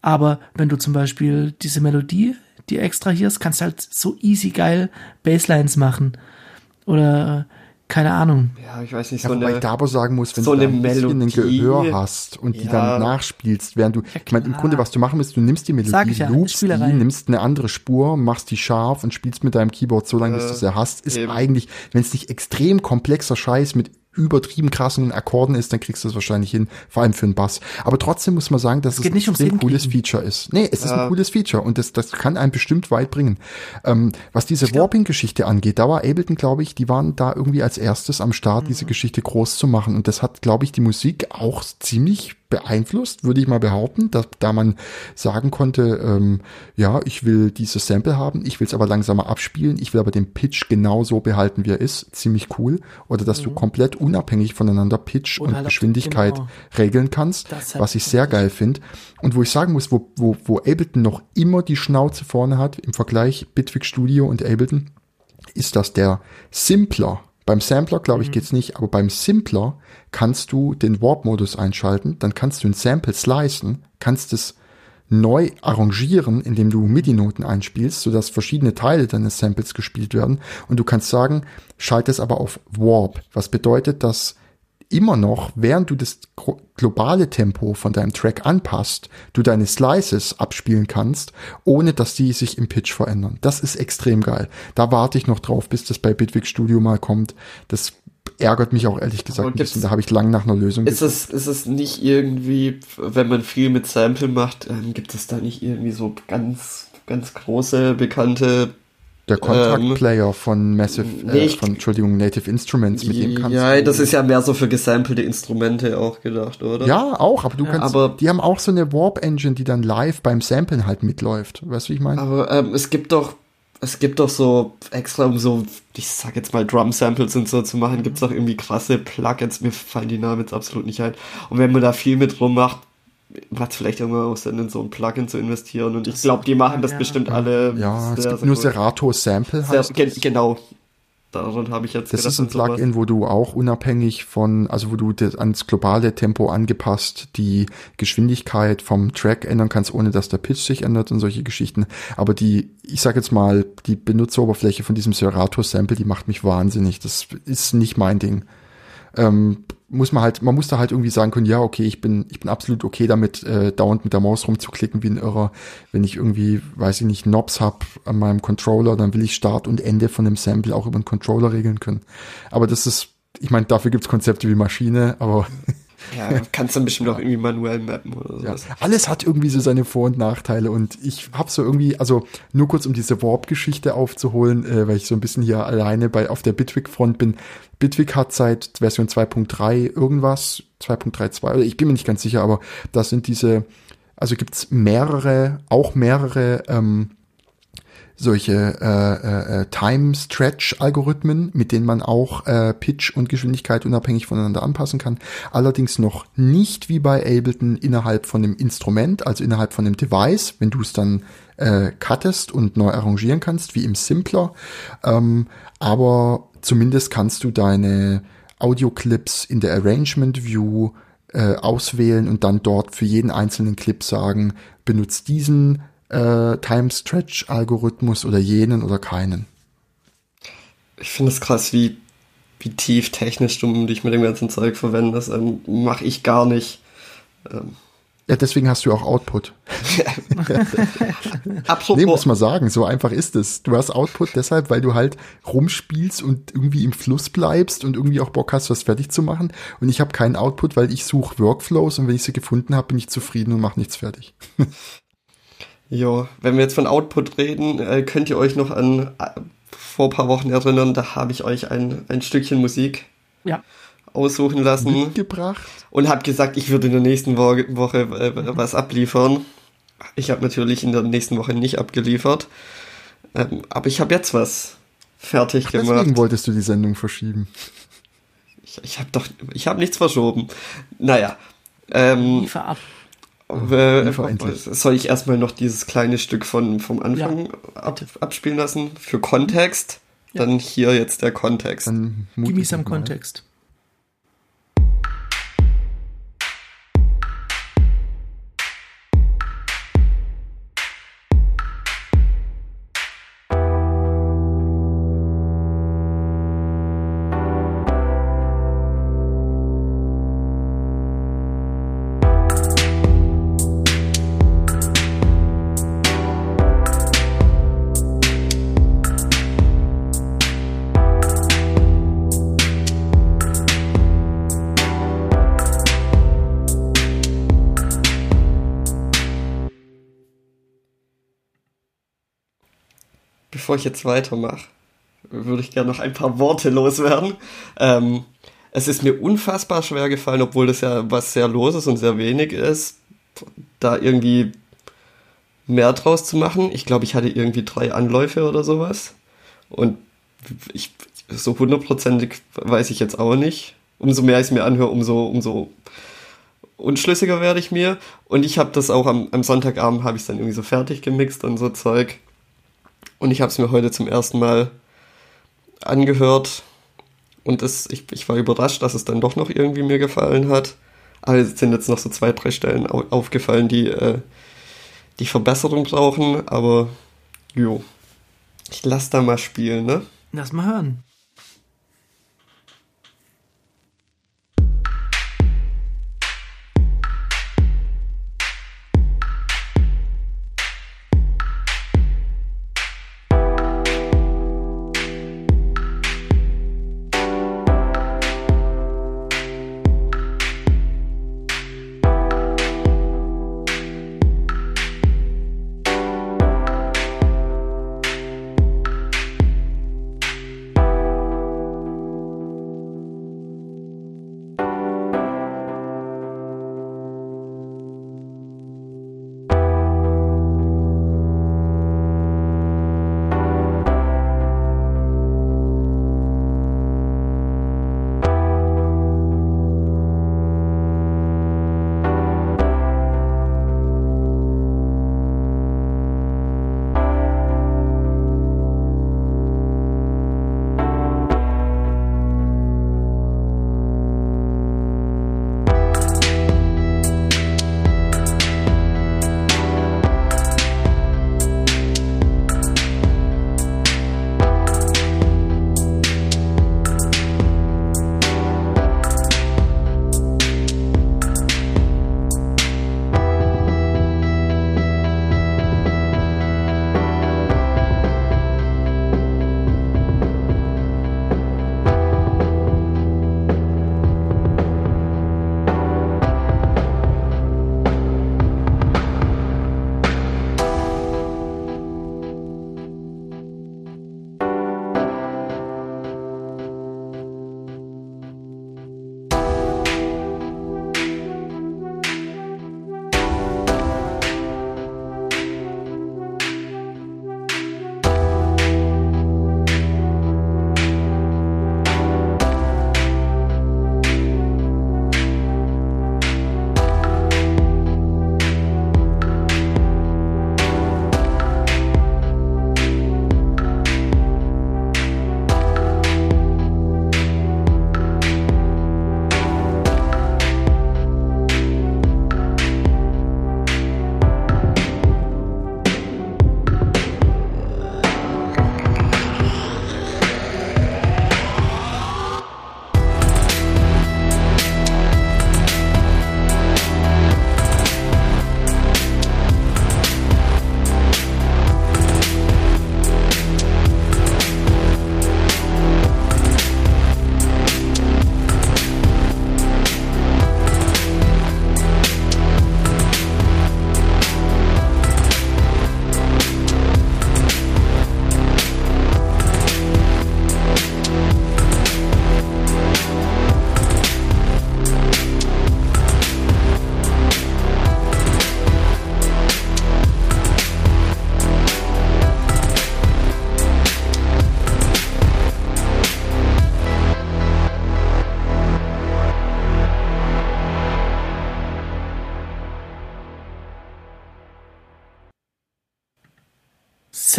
aber wenn du zum Beispiel diese Melodie, die extrahierst, kannst du halt so easy geil Basslines machen. Oder keine Ahnung. Ja, ich weiß nicht, ja, so wobei eine, ich da aber sagen muss, wenn so du ein bisschen ein Gehör hast und ja. die dann nachspielst, während du, ja, ich meine, im Grunde, was du machen willst, du nimmst die Melodie, ja, loopst die, nimmst eine andere Spur, machst die scharf und spielst mit deinem Keyboard so lange, bis du sie hast, ist eben. eigentlich, wenn es nicht extrem komplexer Scheiß mit übertrieben krassen Akkorden ist, dann kriegst du es wahrscheinlich hin, vor allem für einen Bass. Aber trotzdem muss man sagen, dass es, es ein extrem cooles Feature ist. Nee, es ist ein cooles Feature und das, das kann einen bestimmt weit bringen. Ähm, was diese Warping-Geschichte angeht, da war Ableton, glaube ich, die waren da irgendwie als erstes am Start, mhm. diese Geschichte groß zu machen und das hat, glaube ich, die Musik auch ziemlich beeinflusst, würde ich mal behaupten, dass, da man sagen konnte, ähm, ja, ich will dieses Sample haben, ich will es aber langsamer abspielen, ich will aber den Pitch genauso behalten, wie er ist, ziemlich cool. Oder dass mhm. du komplett unabhängig voneinander Pitch und, und Geschwindigkeit genau. regeln kannst, was ich sehr geil finde. Und wo ich sagen muss, wo, wo, wo Ableton noch immer die Schnauze vorne hat im Vergleich Bitwig Studio und Ableton, ist, dass der Simpler beim Sampler, glaube ich, mhm. geht's nicht, aber beim Simpler kannst du den Warp-Modus einschalten, dann kannst du ein Sample slicen, kannst es neu arrangieren, indem du MIDI-Noten einspielst, sodass verschiedene Teile deines Samples gespielt werden. Und du kannst sagen, schalte es aber auf Warp, was bedeutet, dass immer noch, während du das globale Tempo von deinem Track anpasst, du deine Slices abspielen kannst, ohne dass die sich im Pitch verändern. Das ist extrem geil. Da warte ich noch drauf, bis das bei Bitwig Studio mal kommt. Das ärgert mich auch ehrlich gesagt ein bisschen. Da habe ich lang nach einer Lösung ist es, ist es nicht irgendwie, wenn man viel mit Sample macht, ähm, gibt es da nicht irgendwie so ganz, ganz große, bekannte der Contact-Player ähm, von Massive, äh, von, Entschuldigung, Native Instruments, mit dem kannst Ja, das ist ja mehr so für gesampelte Instrumente auch gedacht, oder? Ja, auch, aber du kannst, aber, die haben auch so eine Warp-Engine, die dann live beim Samplen halt mitläuft. Weißt du, wie ich meine? Aber ähm, es gibt doch, es gibt doch so extra, um so, ich sag jetzt mal Drum-Samples und so zu machen, gibt's auch irgendwie krasse Plugins, mir fallen die Namen jetzt absolut nicht ein. Und wenn man da viel mit rummacht, macht es vielleicht irgendwann auch Sinn, in so ein Plugin zu investieren. Und ich glaube, die machen das ja. bestimmt alle. Ja, es gibt nur Serato Sample. Sehr, gen genau. Daran habe ich jetzt Das ist ein Plugin, wo du auch unabhängig von, also wo du das ans globale Tempo angepasst die Geschwindigkeit vom Track ändern kannst, ohne dass der Pitch sich ändert und solche Geschichten. Aber die, ich sage jetzt mal, die Benutzeroberfläche von diesem Serato Sample, die macht mich wahnsinnig. Das ist nicht mein Ding. Ähm, muss man halt, man muss da halt irgendwie sagen können, ja, okay, ich bin, ich bin absolut okay damit, äh, dauernd mit der Maus rumzuklicken wie ein Irrer. Wenn ich irgendwie, weiß ich nicht, Knobs hab an meinem Controller, dann will ich Start und Ende von dem Sample auch über den Controller regeln können. Aber das ist, ich meine, dafür gibt's Konzepte wie Maschine, aber Ja, kannst dann bestimmt auch irgendwie manuell mappen oder sowas. Ja, alles hat irgendwie so seine Vor- und Nachteile und ich habe so irgendwie, also nur kurz um diese Warp-Geschichte aufzuholen, äh, weil ich so ein bisschen hier alleine bei auf der Bitwig-Front bin. Bitwig hat seit Version 2.3 irgendwas, 2.32, oder ich bin mir nicht ganz sicher, aber da sind diese, also gibt's mehrere, auch mehrere ähm, solche äh, äh, äh, Time-Stretch-Algorithmen, mit denen man auch äh, Pitch und Geschwindigkeit unabhängig voneinander anpassen kann. Allerdings noch nicht wie bei Ableton innerhalb von dem Instrument, also innerhalb von dem Device, wenn du es dann äh, cuttest und neu arrangieren kannst, wie im Simpler. Ähm, aber zumindest kannst du deine Audio-Clips in der Arrangement View äh, auswählen und dann dort für jeden einzelnen Clip sagen, benutzt diesen äh, Time-Stretch-Algorithmus oder jenen oder keinen. Ich finde es krass, wie, wie tief technisch du dich mit dem ganzen Zeug verwendest. Ähm, Mache ich gar nicht. Ähm. Ja, deswegen hast du auch Output. Apropos. Nee, muss man sagen, so einfach ist es. Du hast Output deshalb, weil du halt rumspielst und irgendwie im Fluss bleibst und irgendwie auch Bock hast, was fertig zu machen. Und ich habe keinen Output, weil ich suche Workflows und wenn ich sie gefunden habe, bin ich zufrieden und mache nichts fertig. Jo, wenn wir jetzt von Output reden, äh, könnt ihr euch noch an äh, vor paar Wochen erinnern, da habe ich euch ein, ein Stückchen Musik ja. aussuchen lassen. Mitgebracht. Und habe gesagt, ich würde in der nächsten Wo Woche äh, was abliefern. Ich habe natürlich in der nächsten Woche nicht abgeliefert. Ähm, aber ich habe jetzt was fertig Ach, gemacht. Deswegen wolltest du die Sendung verschieben. Ich, ich habe doch, ich habe nichts verschoben. Naja. Ähm, Liefer ab. Äh, soll ich erstmal noch dieses kleine Stück von, vom Anfang ja, ab, abspielen lassen? Für Kontext? Ja. Dann hier jetzt der Kontext. Dann Gib me some Kontext. Bevor ich jetzt weitermache, würde ich gerne noch ein paar Worte loswerden. Ähm, es ist mir unfassbar schwer gefallen, obwohl das ja was sehr Loses und sehr wenig ist, da irgendwie mehr draus zu machen. Ich glaube, ich hatte irgendwie drei Anläufe oder sowas. Und ich, so hundertprozentig weiß ich jetzt auch nicht. Umso mehr ich es mir anhöre, umso, umso unschlüssiger werde ich mir. Und ich habe das auch am, am Sonntagabend, habe ich dann irgendwie so fertig gemixt und so Zeug. Und ich habe es mir heute zum ersten Mal angehört. Und das, ich, ich war überrascht, dass es dann doch noch irgendwie mir gefallen hat. Aber es sind jetzt noch so zwei, drei Stellen aufgefallen, die, äh, die Verbesserung brauchen. Aber jo, ich lass da mal spielen, ne? Lass mal hören.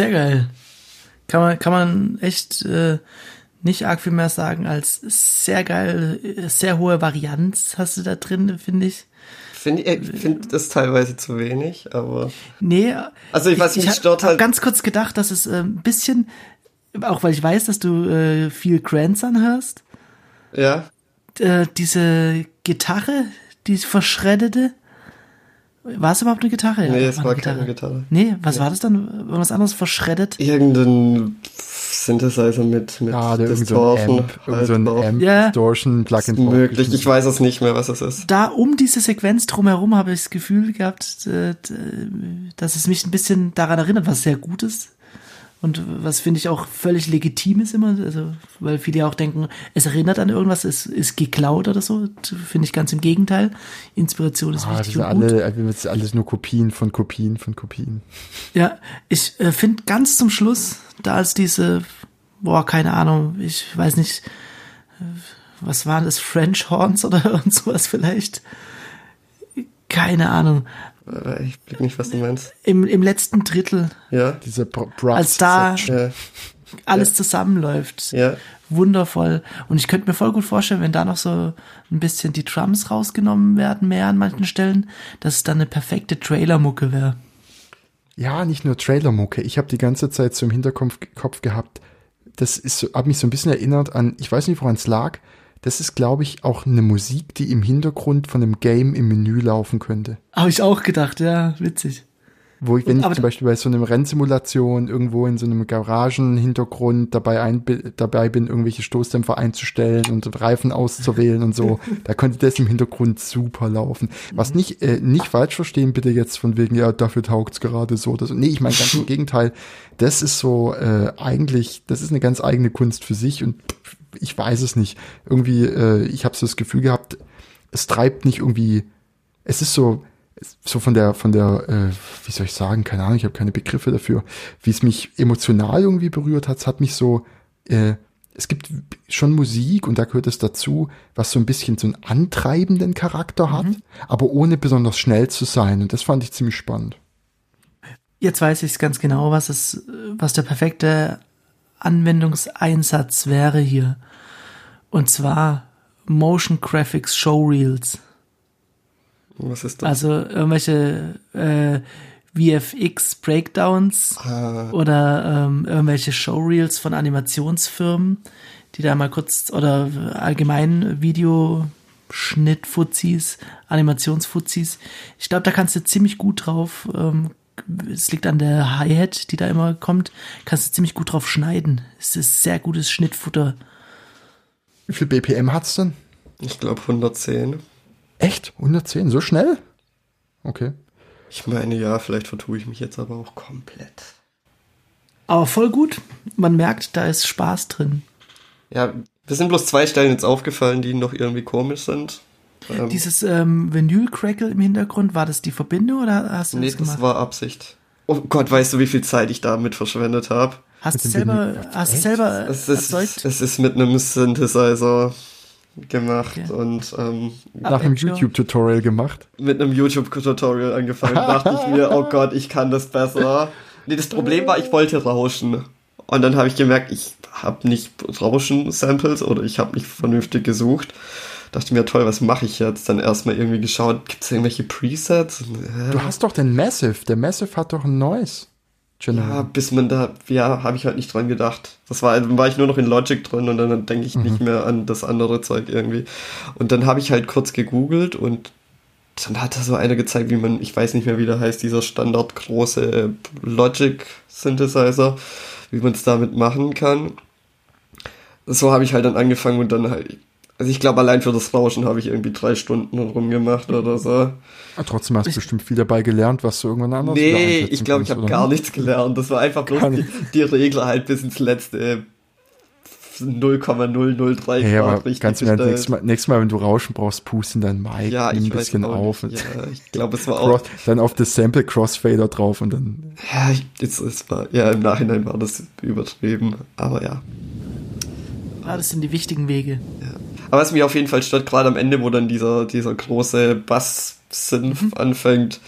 Sehr geil. Kann man, kann man echt äh, nicht arg viel mehr sagen als sehr geil, äh, sehr hohe Varianz hast du da drin, finde ich. Finde ich finde das teilweise zu wenig, aber. Nee. Also ich weiß, ich, mich ich stört halt. ganz kurz gedacht, dass es äh, ein bisschen, auch weil ich weiß, dass du äh, viel Grandson hörst, Ja. äh, diese Gitarre, die verschreddete. War es überhaupt eine Gitarre? Nee, Ja, es eine war keine Gitarre. Nee, was war das dann? War was anderes verschreddet? Irgendein Synthesizer mit, mit Ja, der irgend so ein Distortion Amp, irgend so ein. Amp Ja. Distortion Plugin Ist möglich, ich weiß es nicht mehr, was es ist. Da um diese Sequenz drumherum habe ich das Gefühl gehabt, äh, d- dass es mich ein bisschen daran erinnert, was sehr gut ist. Und was finde ich auch völlig legitim ist immer, also, weil viele ja auch denken, es erinnert an irgendwas, es ist geklaut oder so. Finde ich ganz im Gegenteil. Inspiration ist Ah, das wichtig sind und gut. alle, das ist alles nur Kopien von Kopien von Kopien. Ja, ich äh, finde ganz zum Schluss, da als diese, boah, keine Ahnung, ich weiß nicht, äh, was waren das, French Horns oder irgend sowas vielleicht? Keine Ahnung. Äh, Ich blick nicht, was du meinst. Im, im letzten Drittel, Ja. Diese Brass als da Ja. alles zusammenläuft, Ja. wundervoll. Und ich könnte mir voll gut vorstellen, wenn da noch so ein bisschen die Drums rausgenommen werden, mehr an manchen Stellen, dass es dann eine perfekte Trailer-Mucke wäre. Ja, nicht nur Trailermucke. Ich habe die ganze Zeit so im Hinterkopf Kopf gehabt. Das ist, so- hat mich so ein bisschen erinnert an, ich weiß nicht, woran es lag. Das ist, glaube ich, auch eine Musik, die im Hintergrund von einem Game im Menü laufen könnte. Habe ich auch gedacht, ja, witzig. Wo ich, wenn ich Aber- zum Beispiel bei so einem Rennsimulation irgendwo in so einem Garagenhintergrund dabei, ein, dabei bin, irgendwelche Stoßdämpfer einzustellen und Reifen auszuwählen und so, da könnte das im Hintergrund super laufen. Was nicht, äh, nicht falsch verstehen, bitte jetzt von wegen, ja, dafür taugt's gerade so so. Nee, ich meine ganz im Gegenteil. Das ist so äh, eigentlich, das ist eine ganz eigene Kunst für sich und ich weiß es nicht. Irgendwie, äh, ich habe so das Gefühl gehabt, es treibt nicht irgendwie, es ist so, so von der, von der, äh, wie soll ich sagen, keine Ahnung, ich habe keine Begriffe dafür, wie es mich emotional irgendwie berührt hat, es hat mich so, äh, es gibt schon Musik und da gehört es dazu, was so ein bisschen so einen antreibenden Charakter hat, aber ohne besonders schnell zu sein und das fand ich ziemlich spannend. Jetzt weiß ich es ganz genau, was es, was der perfekte Anwendungseinsatz wäre hier. Und zwar Motion Graphics Showreels. Was ist das? Also irgendwelche äh, VFX Breakdowns Ah. oder ähm, irgendwelche Showreels von Animationsfirmen, die da mal kurz oder allgemein Videoschnittfuzis, Animationsfuzis. Ich glaube, da kannst du ziemlich gut drauf. Ähm, es liegt an der Hi-Hat, die da immer kommt. Kannst du ziemlich gut drauf schneiden. Es ist sehr gutes Schnittfutter. Wie viel BPM hat's denn? Ich glaube 110. Echt? 110? So schnell? Okay. Ich meine, ja, vielleicht vertue ich mich jetzt aber auch komplett. Aber voll gut. Man merkt, da ist Spaß drin. Ja, wir sind bloß zwei Stellen jetzt aufgefallen, die noch irgendwie komisch sind. Ähm, Dieses ähm, Vinyl-Crackle im Hintergrund, war das die Verbindung oder hast du nee, das gemacht? das war Absicht. Oh Gott, weißt du, wie viel Zeit ich damit verschwendet habe? hast du selber, hast selber Es ist, erzeugt? es ist mit einem Synthesizer gemacht Okay. und ähm, Nach einem. YouTube-Tutorial gemacht. mit einem YouTube-Tutorial angefangen. dachte ich mir, oh Gott, ich kann das besser. Nee, das Problem war, ich wollte rauschen. Und dann habe ich gemerkt, ich habe nicht Rauschen-Samples oder ich habe nicht vernünftig gesucht. Dachte mir, toll, was mache ich jetzt? Dann erstmal irgendwie geschaut, gibt es irgendwelche Presets? Du hast doch den Massive. Der Massive hat doch ein neues. General. Ja, bis man da, ja, habe ich halt nicht dran gedacht. Das war, dann war ich nur noch in Logic drin und dann denke ich nicht mehr an das andere Zeug irgendwie. Und dann habe ich halt kurz gegoogelt und dann hat da so einer gezeigt, wie man, ich weiß nicht mehr, wie der heißt, dieser standardgroße Logic Synthesizer, wie man es damit machen kann. So habe ich halt dann angefangen und dann halt, also ich glaube, allein für das Rauschen habe ich irgendwie drei Stunden rumgemacht oder so. Ah, trotzdem hast du bestimmt viel dabei gelernt, was du irgendwann anders Nee, ich glaube, ich habe gar nichts gelernt. Das war einfach bloß die, die Regel halt bis ins letzte 0,003 Ja, Grad aber richtig ganz im nächstes Mal, nächstes Mal, wenn du Rauschen brauchst, pusten dein Mic, Ja, nimm ein bisschen auch auf. Nicht. Und Ja, ich glaube, es war auch. Dann auf das Sample Crossfader drauf und dann. Ja, ich, es, es war, ja, im Nachhinein war das übertrieben. Aber ja. Ah, das sind die wichtigen Wege. Aber was mich auf jeden Fall stört, gerade am Ende, wo dann dieser, dieser große Bass-Synth Mhm. anfängt,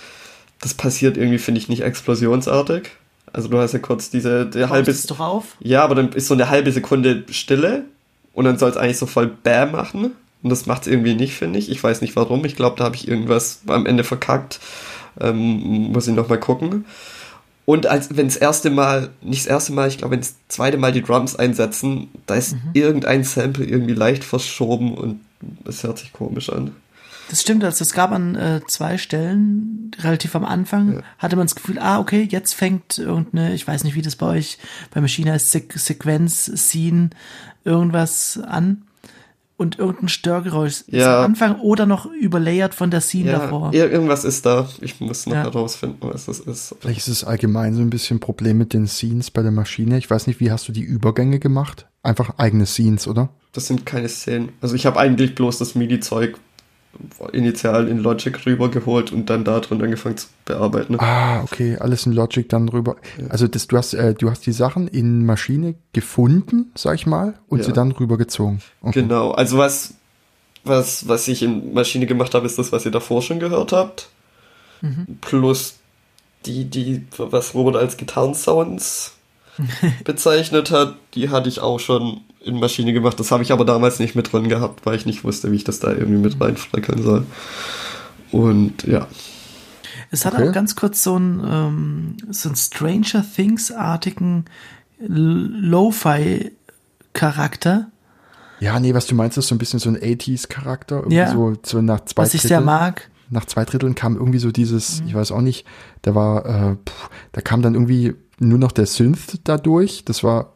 das passiert irgendwie, finde ich, nicht explosionsartig. Also du hast ja kurz diese der halbe es doch auf. Ja, aber dann ist so eine halbe Sekunde Stille und dann soll es eigentlich so voll Bam machen. Und das macht es irgendwie nicht, finde ich. Ich weiß nicht warum. Ich glaube, da habe ich irgendwas am Ende verkackt. Ähm, muss ich nochmal gucken. Und als wenn das erste Mal, nicht das erste Mal, ich glaube, wenn das zweite Mal die Drums einsetzen, da ist irgendein Sample irgendwie leicht verschoben und es hört sich komisch an. Das stimmt, also es gab an äh, zwei Stellen, relativ am Anfang, hatte man das Gefühl, ah, okay, jetzt fängt irgendeine, ich weiß nicht, wie das bei euch bei Maschine heißt, Se Sequenz, Scene, irgendwas an. Und irgendein Störgeräusch ist Ja. am Anfang oder noch überlayert von der Scene Ja, davor. ir- irgendwas ist da. Ich muss noch Ja. herausfinden, was das ist. Vielleicht ist es allgemein so ein bisschen Problem mit den Scenes bei der Maschine. Ich weiß nicht, wie hast du die Übergänge gemacht? Einfach eigene Scenes, oder? Das sind keine Szenen. Also ich habe eigentlich bloß das MIDI-Zeug initial in Logic rübergeholt und dann da drin angefangen zu bearbeiten. Ah, okay, alles in Logic dann rüber. Also das, du hast, äh, du hast die Sachen in Maschine gefunden, sag ich mal, und Ja. sie dann rübergezogen. Okay. Genau, also was, was, was ich in Maschine gemacht habe, ist das, was ihr davor schon gehört habt. Plus die, die, was Robert als Gitarrensounds bezeichnet hat, die hatte ich auch schon in Maschine gemacht. Das habe ich aber damals nicht mit drin gehabt, weil ich nicht wusste, wie ich das da irgendwie mit reinfleckeln soll. Und ja. Es hat Okay. auch ganz kurz so einen, ähm, so einen Stranger Things-artigen Lo-Fi-Charakter, Ja, nee, was du meinst, ist so ein bisschen so ein 80s-Charakter. Irgendwie Ja. so, so nach zwei was ich sehr Drittel- mag. nach zwei Dritteln kam irgendwie so dieses, Mhm. ich weiß auch nicht, da war, äh, pff, da kam dann irgendwie nur noch der Synth dadurch. Das war,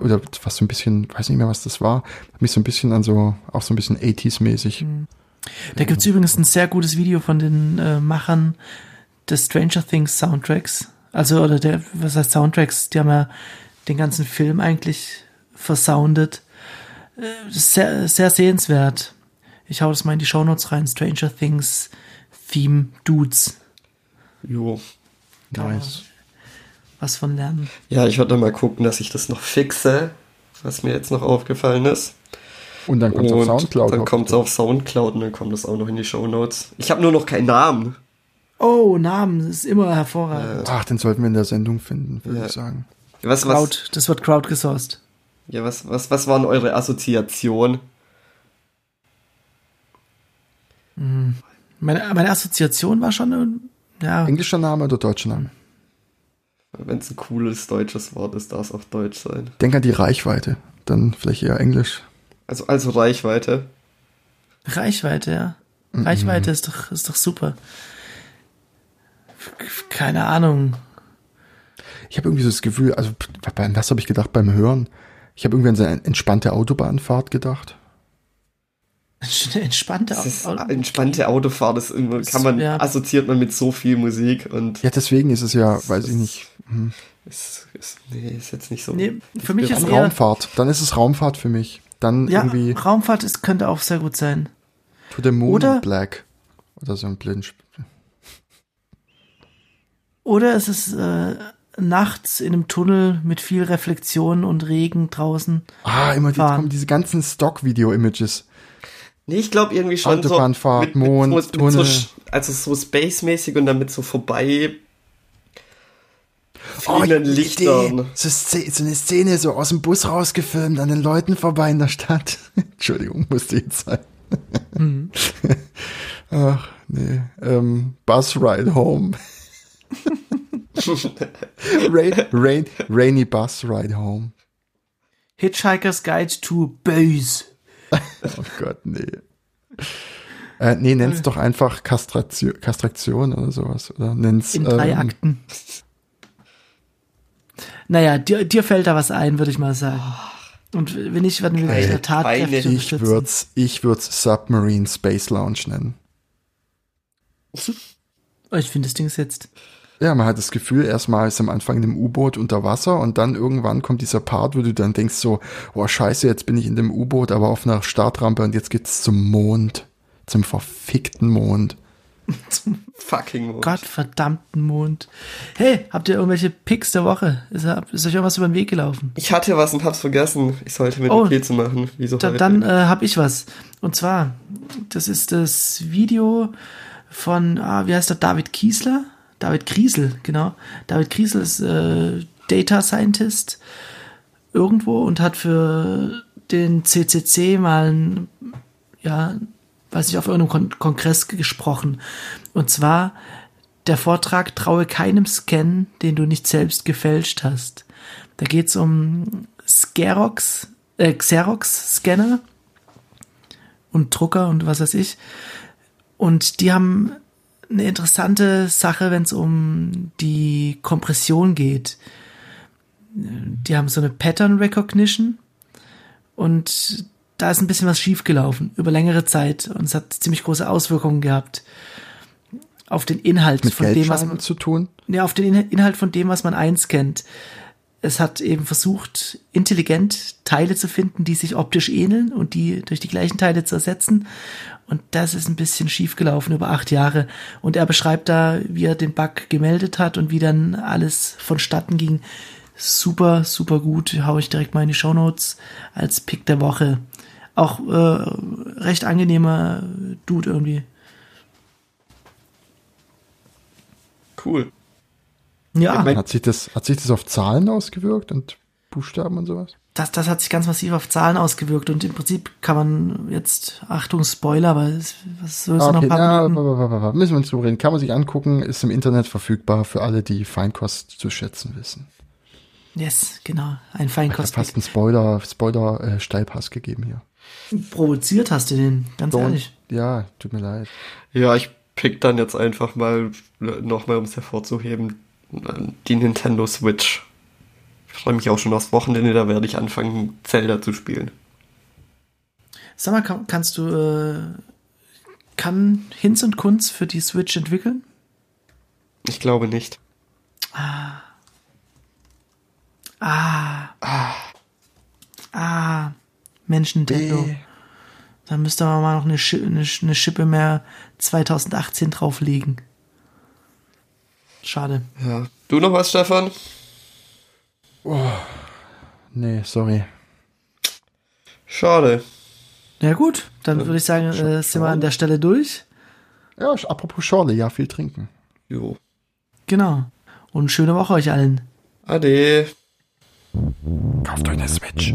oder was so ein bisschen, weiß nicht mehr, was das war. Hat mich so ein bisschen an so, auch so ein bisschen 80s-mäßig. Mhm. Da gibt's übrigens ein sehr gutes Video von den äh, Machern des Stranger Things Soundtracks. Also, oder der, was heißt Soundtracks? Die haben ja den ganzen Film eigentlich versoundet. Äh, sehr, sehr sehenswert. Ich hau das mal in die Shownotes rein. Stranger Things Theme Dudes. Jo. Nice. Was von lernen. Ja, ich werde mal gucken, dass ich das noch fixe, was mir jetzt noch aufgefallen ist. Und dann kommt es auf Und Soundcloud. Dann kommt es auf Soundcloud und dann kommt das auch noch in die Show Notes. Ich habe nur noch keinen Namen. Oh, Namen, das ist immer hervorragend. Ach, den sollten wir in der Sendung finden, würde Ja. ich sagen. Was, was, Crowd, das wird Crowd gesourced. ja, was, was, was waren eure Assoziationen? Meine, meine Assoziation war schon, ja, Englischer Name oder deutscher Name? Wenn es ein cooles deutsches Wort ist, darf es auch deutsch sein. Denk an die Reichweite. Dann vielleicht eher Englisch. Also, also Reichweite. Reichweite, ja. Reichweite ist doch, ist doch super. Keine Ahnung. Ich habe irgendwie so das Gefühl, also bei was habe ich gedacht beim Hören? Ich habe irgendwie an so eine entspannte Autobahnfahrt gedacht. Entspannte ist Au- entspannte Autofahrt, das immer, kann man, ja. assoziiert man mit so viel Musik und Ja, deswegen ist es ja, weiß ich nicht, hm, ist, ist, nee, ist jetzt nicht so. Nee, für mich ist dann eher, Raumfahrt. Dann ist es Raumfahrt für mich. Dann ja, irgendwie Raumfahrt ist, könnte auch sehr gut sein. To the Moon Oder- Black. Oder so ein blinden Sp- Oder es ist äh, nachts in einem Tunnel mit viel Reflexion und Regen draußen. Ah, immer die, kommen diese ganzen Stock-Video-Images. Nee, ich glaube irgendwie schon Autobahnfahrt, so. mit- Mond, mit so, Tunnel. Mit so, also so space-mäßig und damit so vorbei. Oh, Lichtern. So, so eine Szene so aus dem Bus rausgefilmt, an den Leuten vorbei in der Stadt. Entschuldigung, musste jetzt sein. Ach, nee. Ähm, Bus Ride Home. rain, rain, rainy Bus Ride Home. Hitchhiker's Guide to Böse. Oh Gott, nee. Äh, nee, nenn's doch einfach Kastration, Kastration oder sowas. Oder nenn's, In drei ähm, Akten. Naja, dir, dir fällt da was ein, würde ich mal sagen. Und wenn nicht, werden wir gleich in der Tat keine- kräftig Ich würd's, ich würd's Submarine Space Lounge nennen. Oh, ich finde das Ding jetzt. Ja, man hat das Gefühl, erstmal ist am Anfang in dem U-Boot unter Wasser und dann irgendwann kommt dieser Part, wo du dann denkst so, oh scheiße, jetzt bin ich in dem U-Boot, aber auf einer Startrampe und jetzt geht's zum Mond. Zum verfickten Mond. Fucking Mond. Gottverdammten Mond. Hey, habt ihr irgendwelche Picks der Woche? Ist, ist euch irgendwas über den Weg gelaufen? Ich hatte was und hab's vergessen. Ich sollte mit Oh. Notizen machen. Wieso Da, dann äh, habe ich was. Und zwar, das ist das Video von, ah, wie heißt der, David Kiesler, David Kriesel, genau. David Kriesel ist äh, Data Scientist irgendwo und hat für den CCC mal ein, ja, weiß ich, auf irgendeinem Kon Kongress gesprochen. Und zwar der Vortrag Traue keinem Scan, den du nicht selbst gefälscht hast. Da geht's um Xerox, äh, Xerox-Scanner und Drucker und was weiß ich. Und die haben eine interessante Sache, wenn es um die Kompression geht. Die haben so eine Pattern Recognition und da ist ein bisschen was schiefgelaufen über längere Zeit und es hat ziemlich große Auswirkungen gehabt auf den Inhalt Mit von dem, was man zu tun. ja, auf den Inhalt von dem, was man einscannt. Es hat eben versucht, intelligent Teile zu finden, die sich optisch ähneln und die durch die gleichen Teile zu ersetzen. Und das ist ein bisschen schief gelaufen über acht Jahre. Und er beschreibt da, wie er den Bug gemeldet hat und wie dann alles vonstatten ging. Super, super gut. Hau ich direkt mal in die Show Notes als Pick der Woche. Auch äh, recht angenehmer Dude irgendwie. Cool. Ja. Ich mein- Hat sich das, hat sich das auf Zahlen ausgewirkt und Buchstaben und sowas? das, das hat sich ganz massiv auf Zahlen ausgewirkt und im Prinzip kann man jetzt, Achtung, Spoiler, aber es, was soll es noch Okay, ein paar na, müssen wir uns drüber reden. Kann man sich angucken, ist im Internet verfügbar für alle, die Feinkost zu schätzen wissen. Yes, genau, ein Ich Feinkost. fast einen Spoiler, Spoiler äh, Steilpass gegeben hier. Provoziert hast du den, ganz Don't- ehrlich. Ja, tut mir leid. Ja, ich pick dann jetzt einfach mal nochmal, um es hervorzuheben, die Nintendo Switch. Ich freue mich auch schon aufs Wochenende, da werde ich anfangen, Zelda zu spielen. Sag mal, kann, kannst du, äh, kann Hinz und Kunz für die Switch entwickeln? Ich glaube nicht. Ah. Ah. Mensch, Nintendo. B. Da müsste man mal noch eine, Schi eine, eine Schippe mehr 2018 drauflegen. Schade. Ja. Du noch was, Stefan? Oh, nee, sorry. Schade. Ja gut, dann äh, würde ich sagen, äh, sind wir an der Stelle durch. Ja, apropos Schorle, ja, viel trinken. Jo. Genau. Und schöne Woche euch allen. Ade. Kauft euch eine Switch.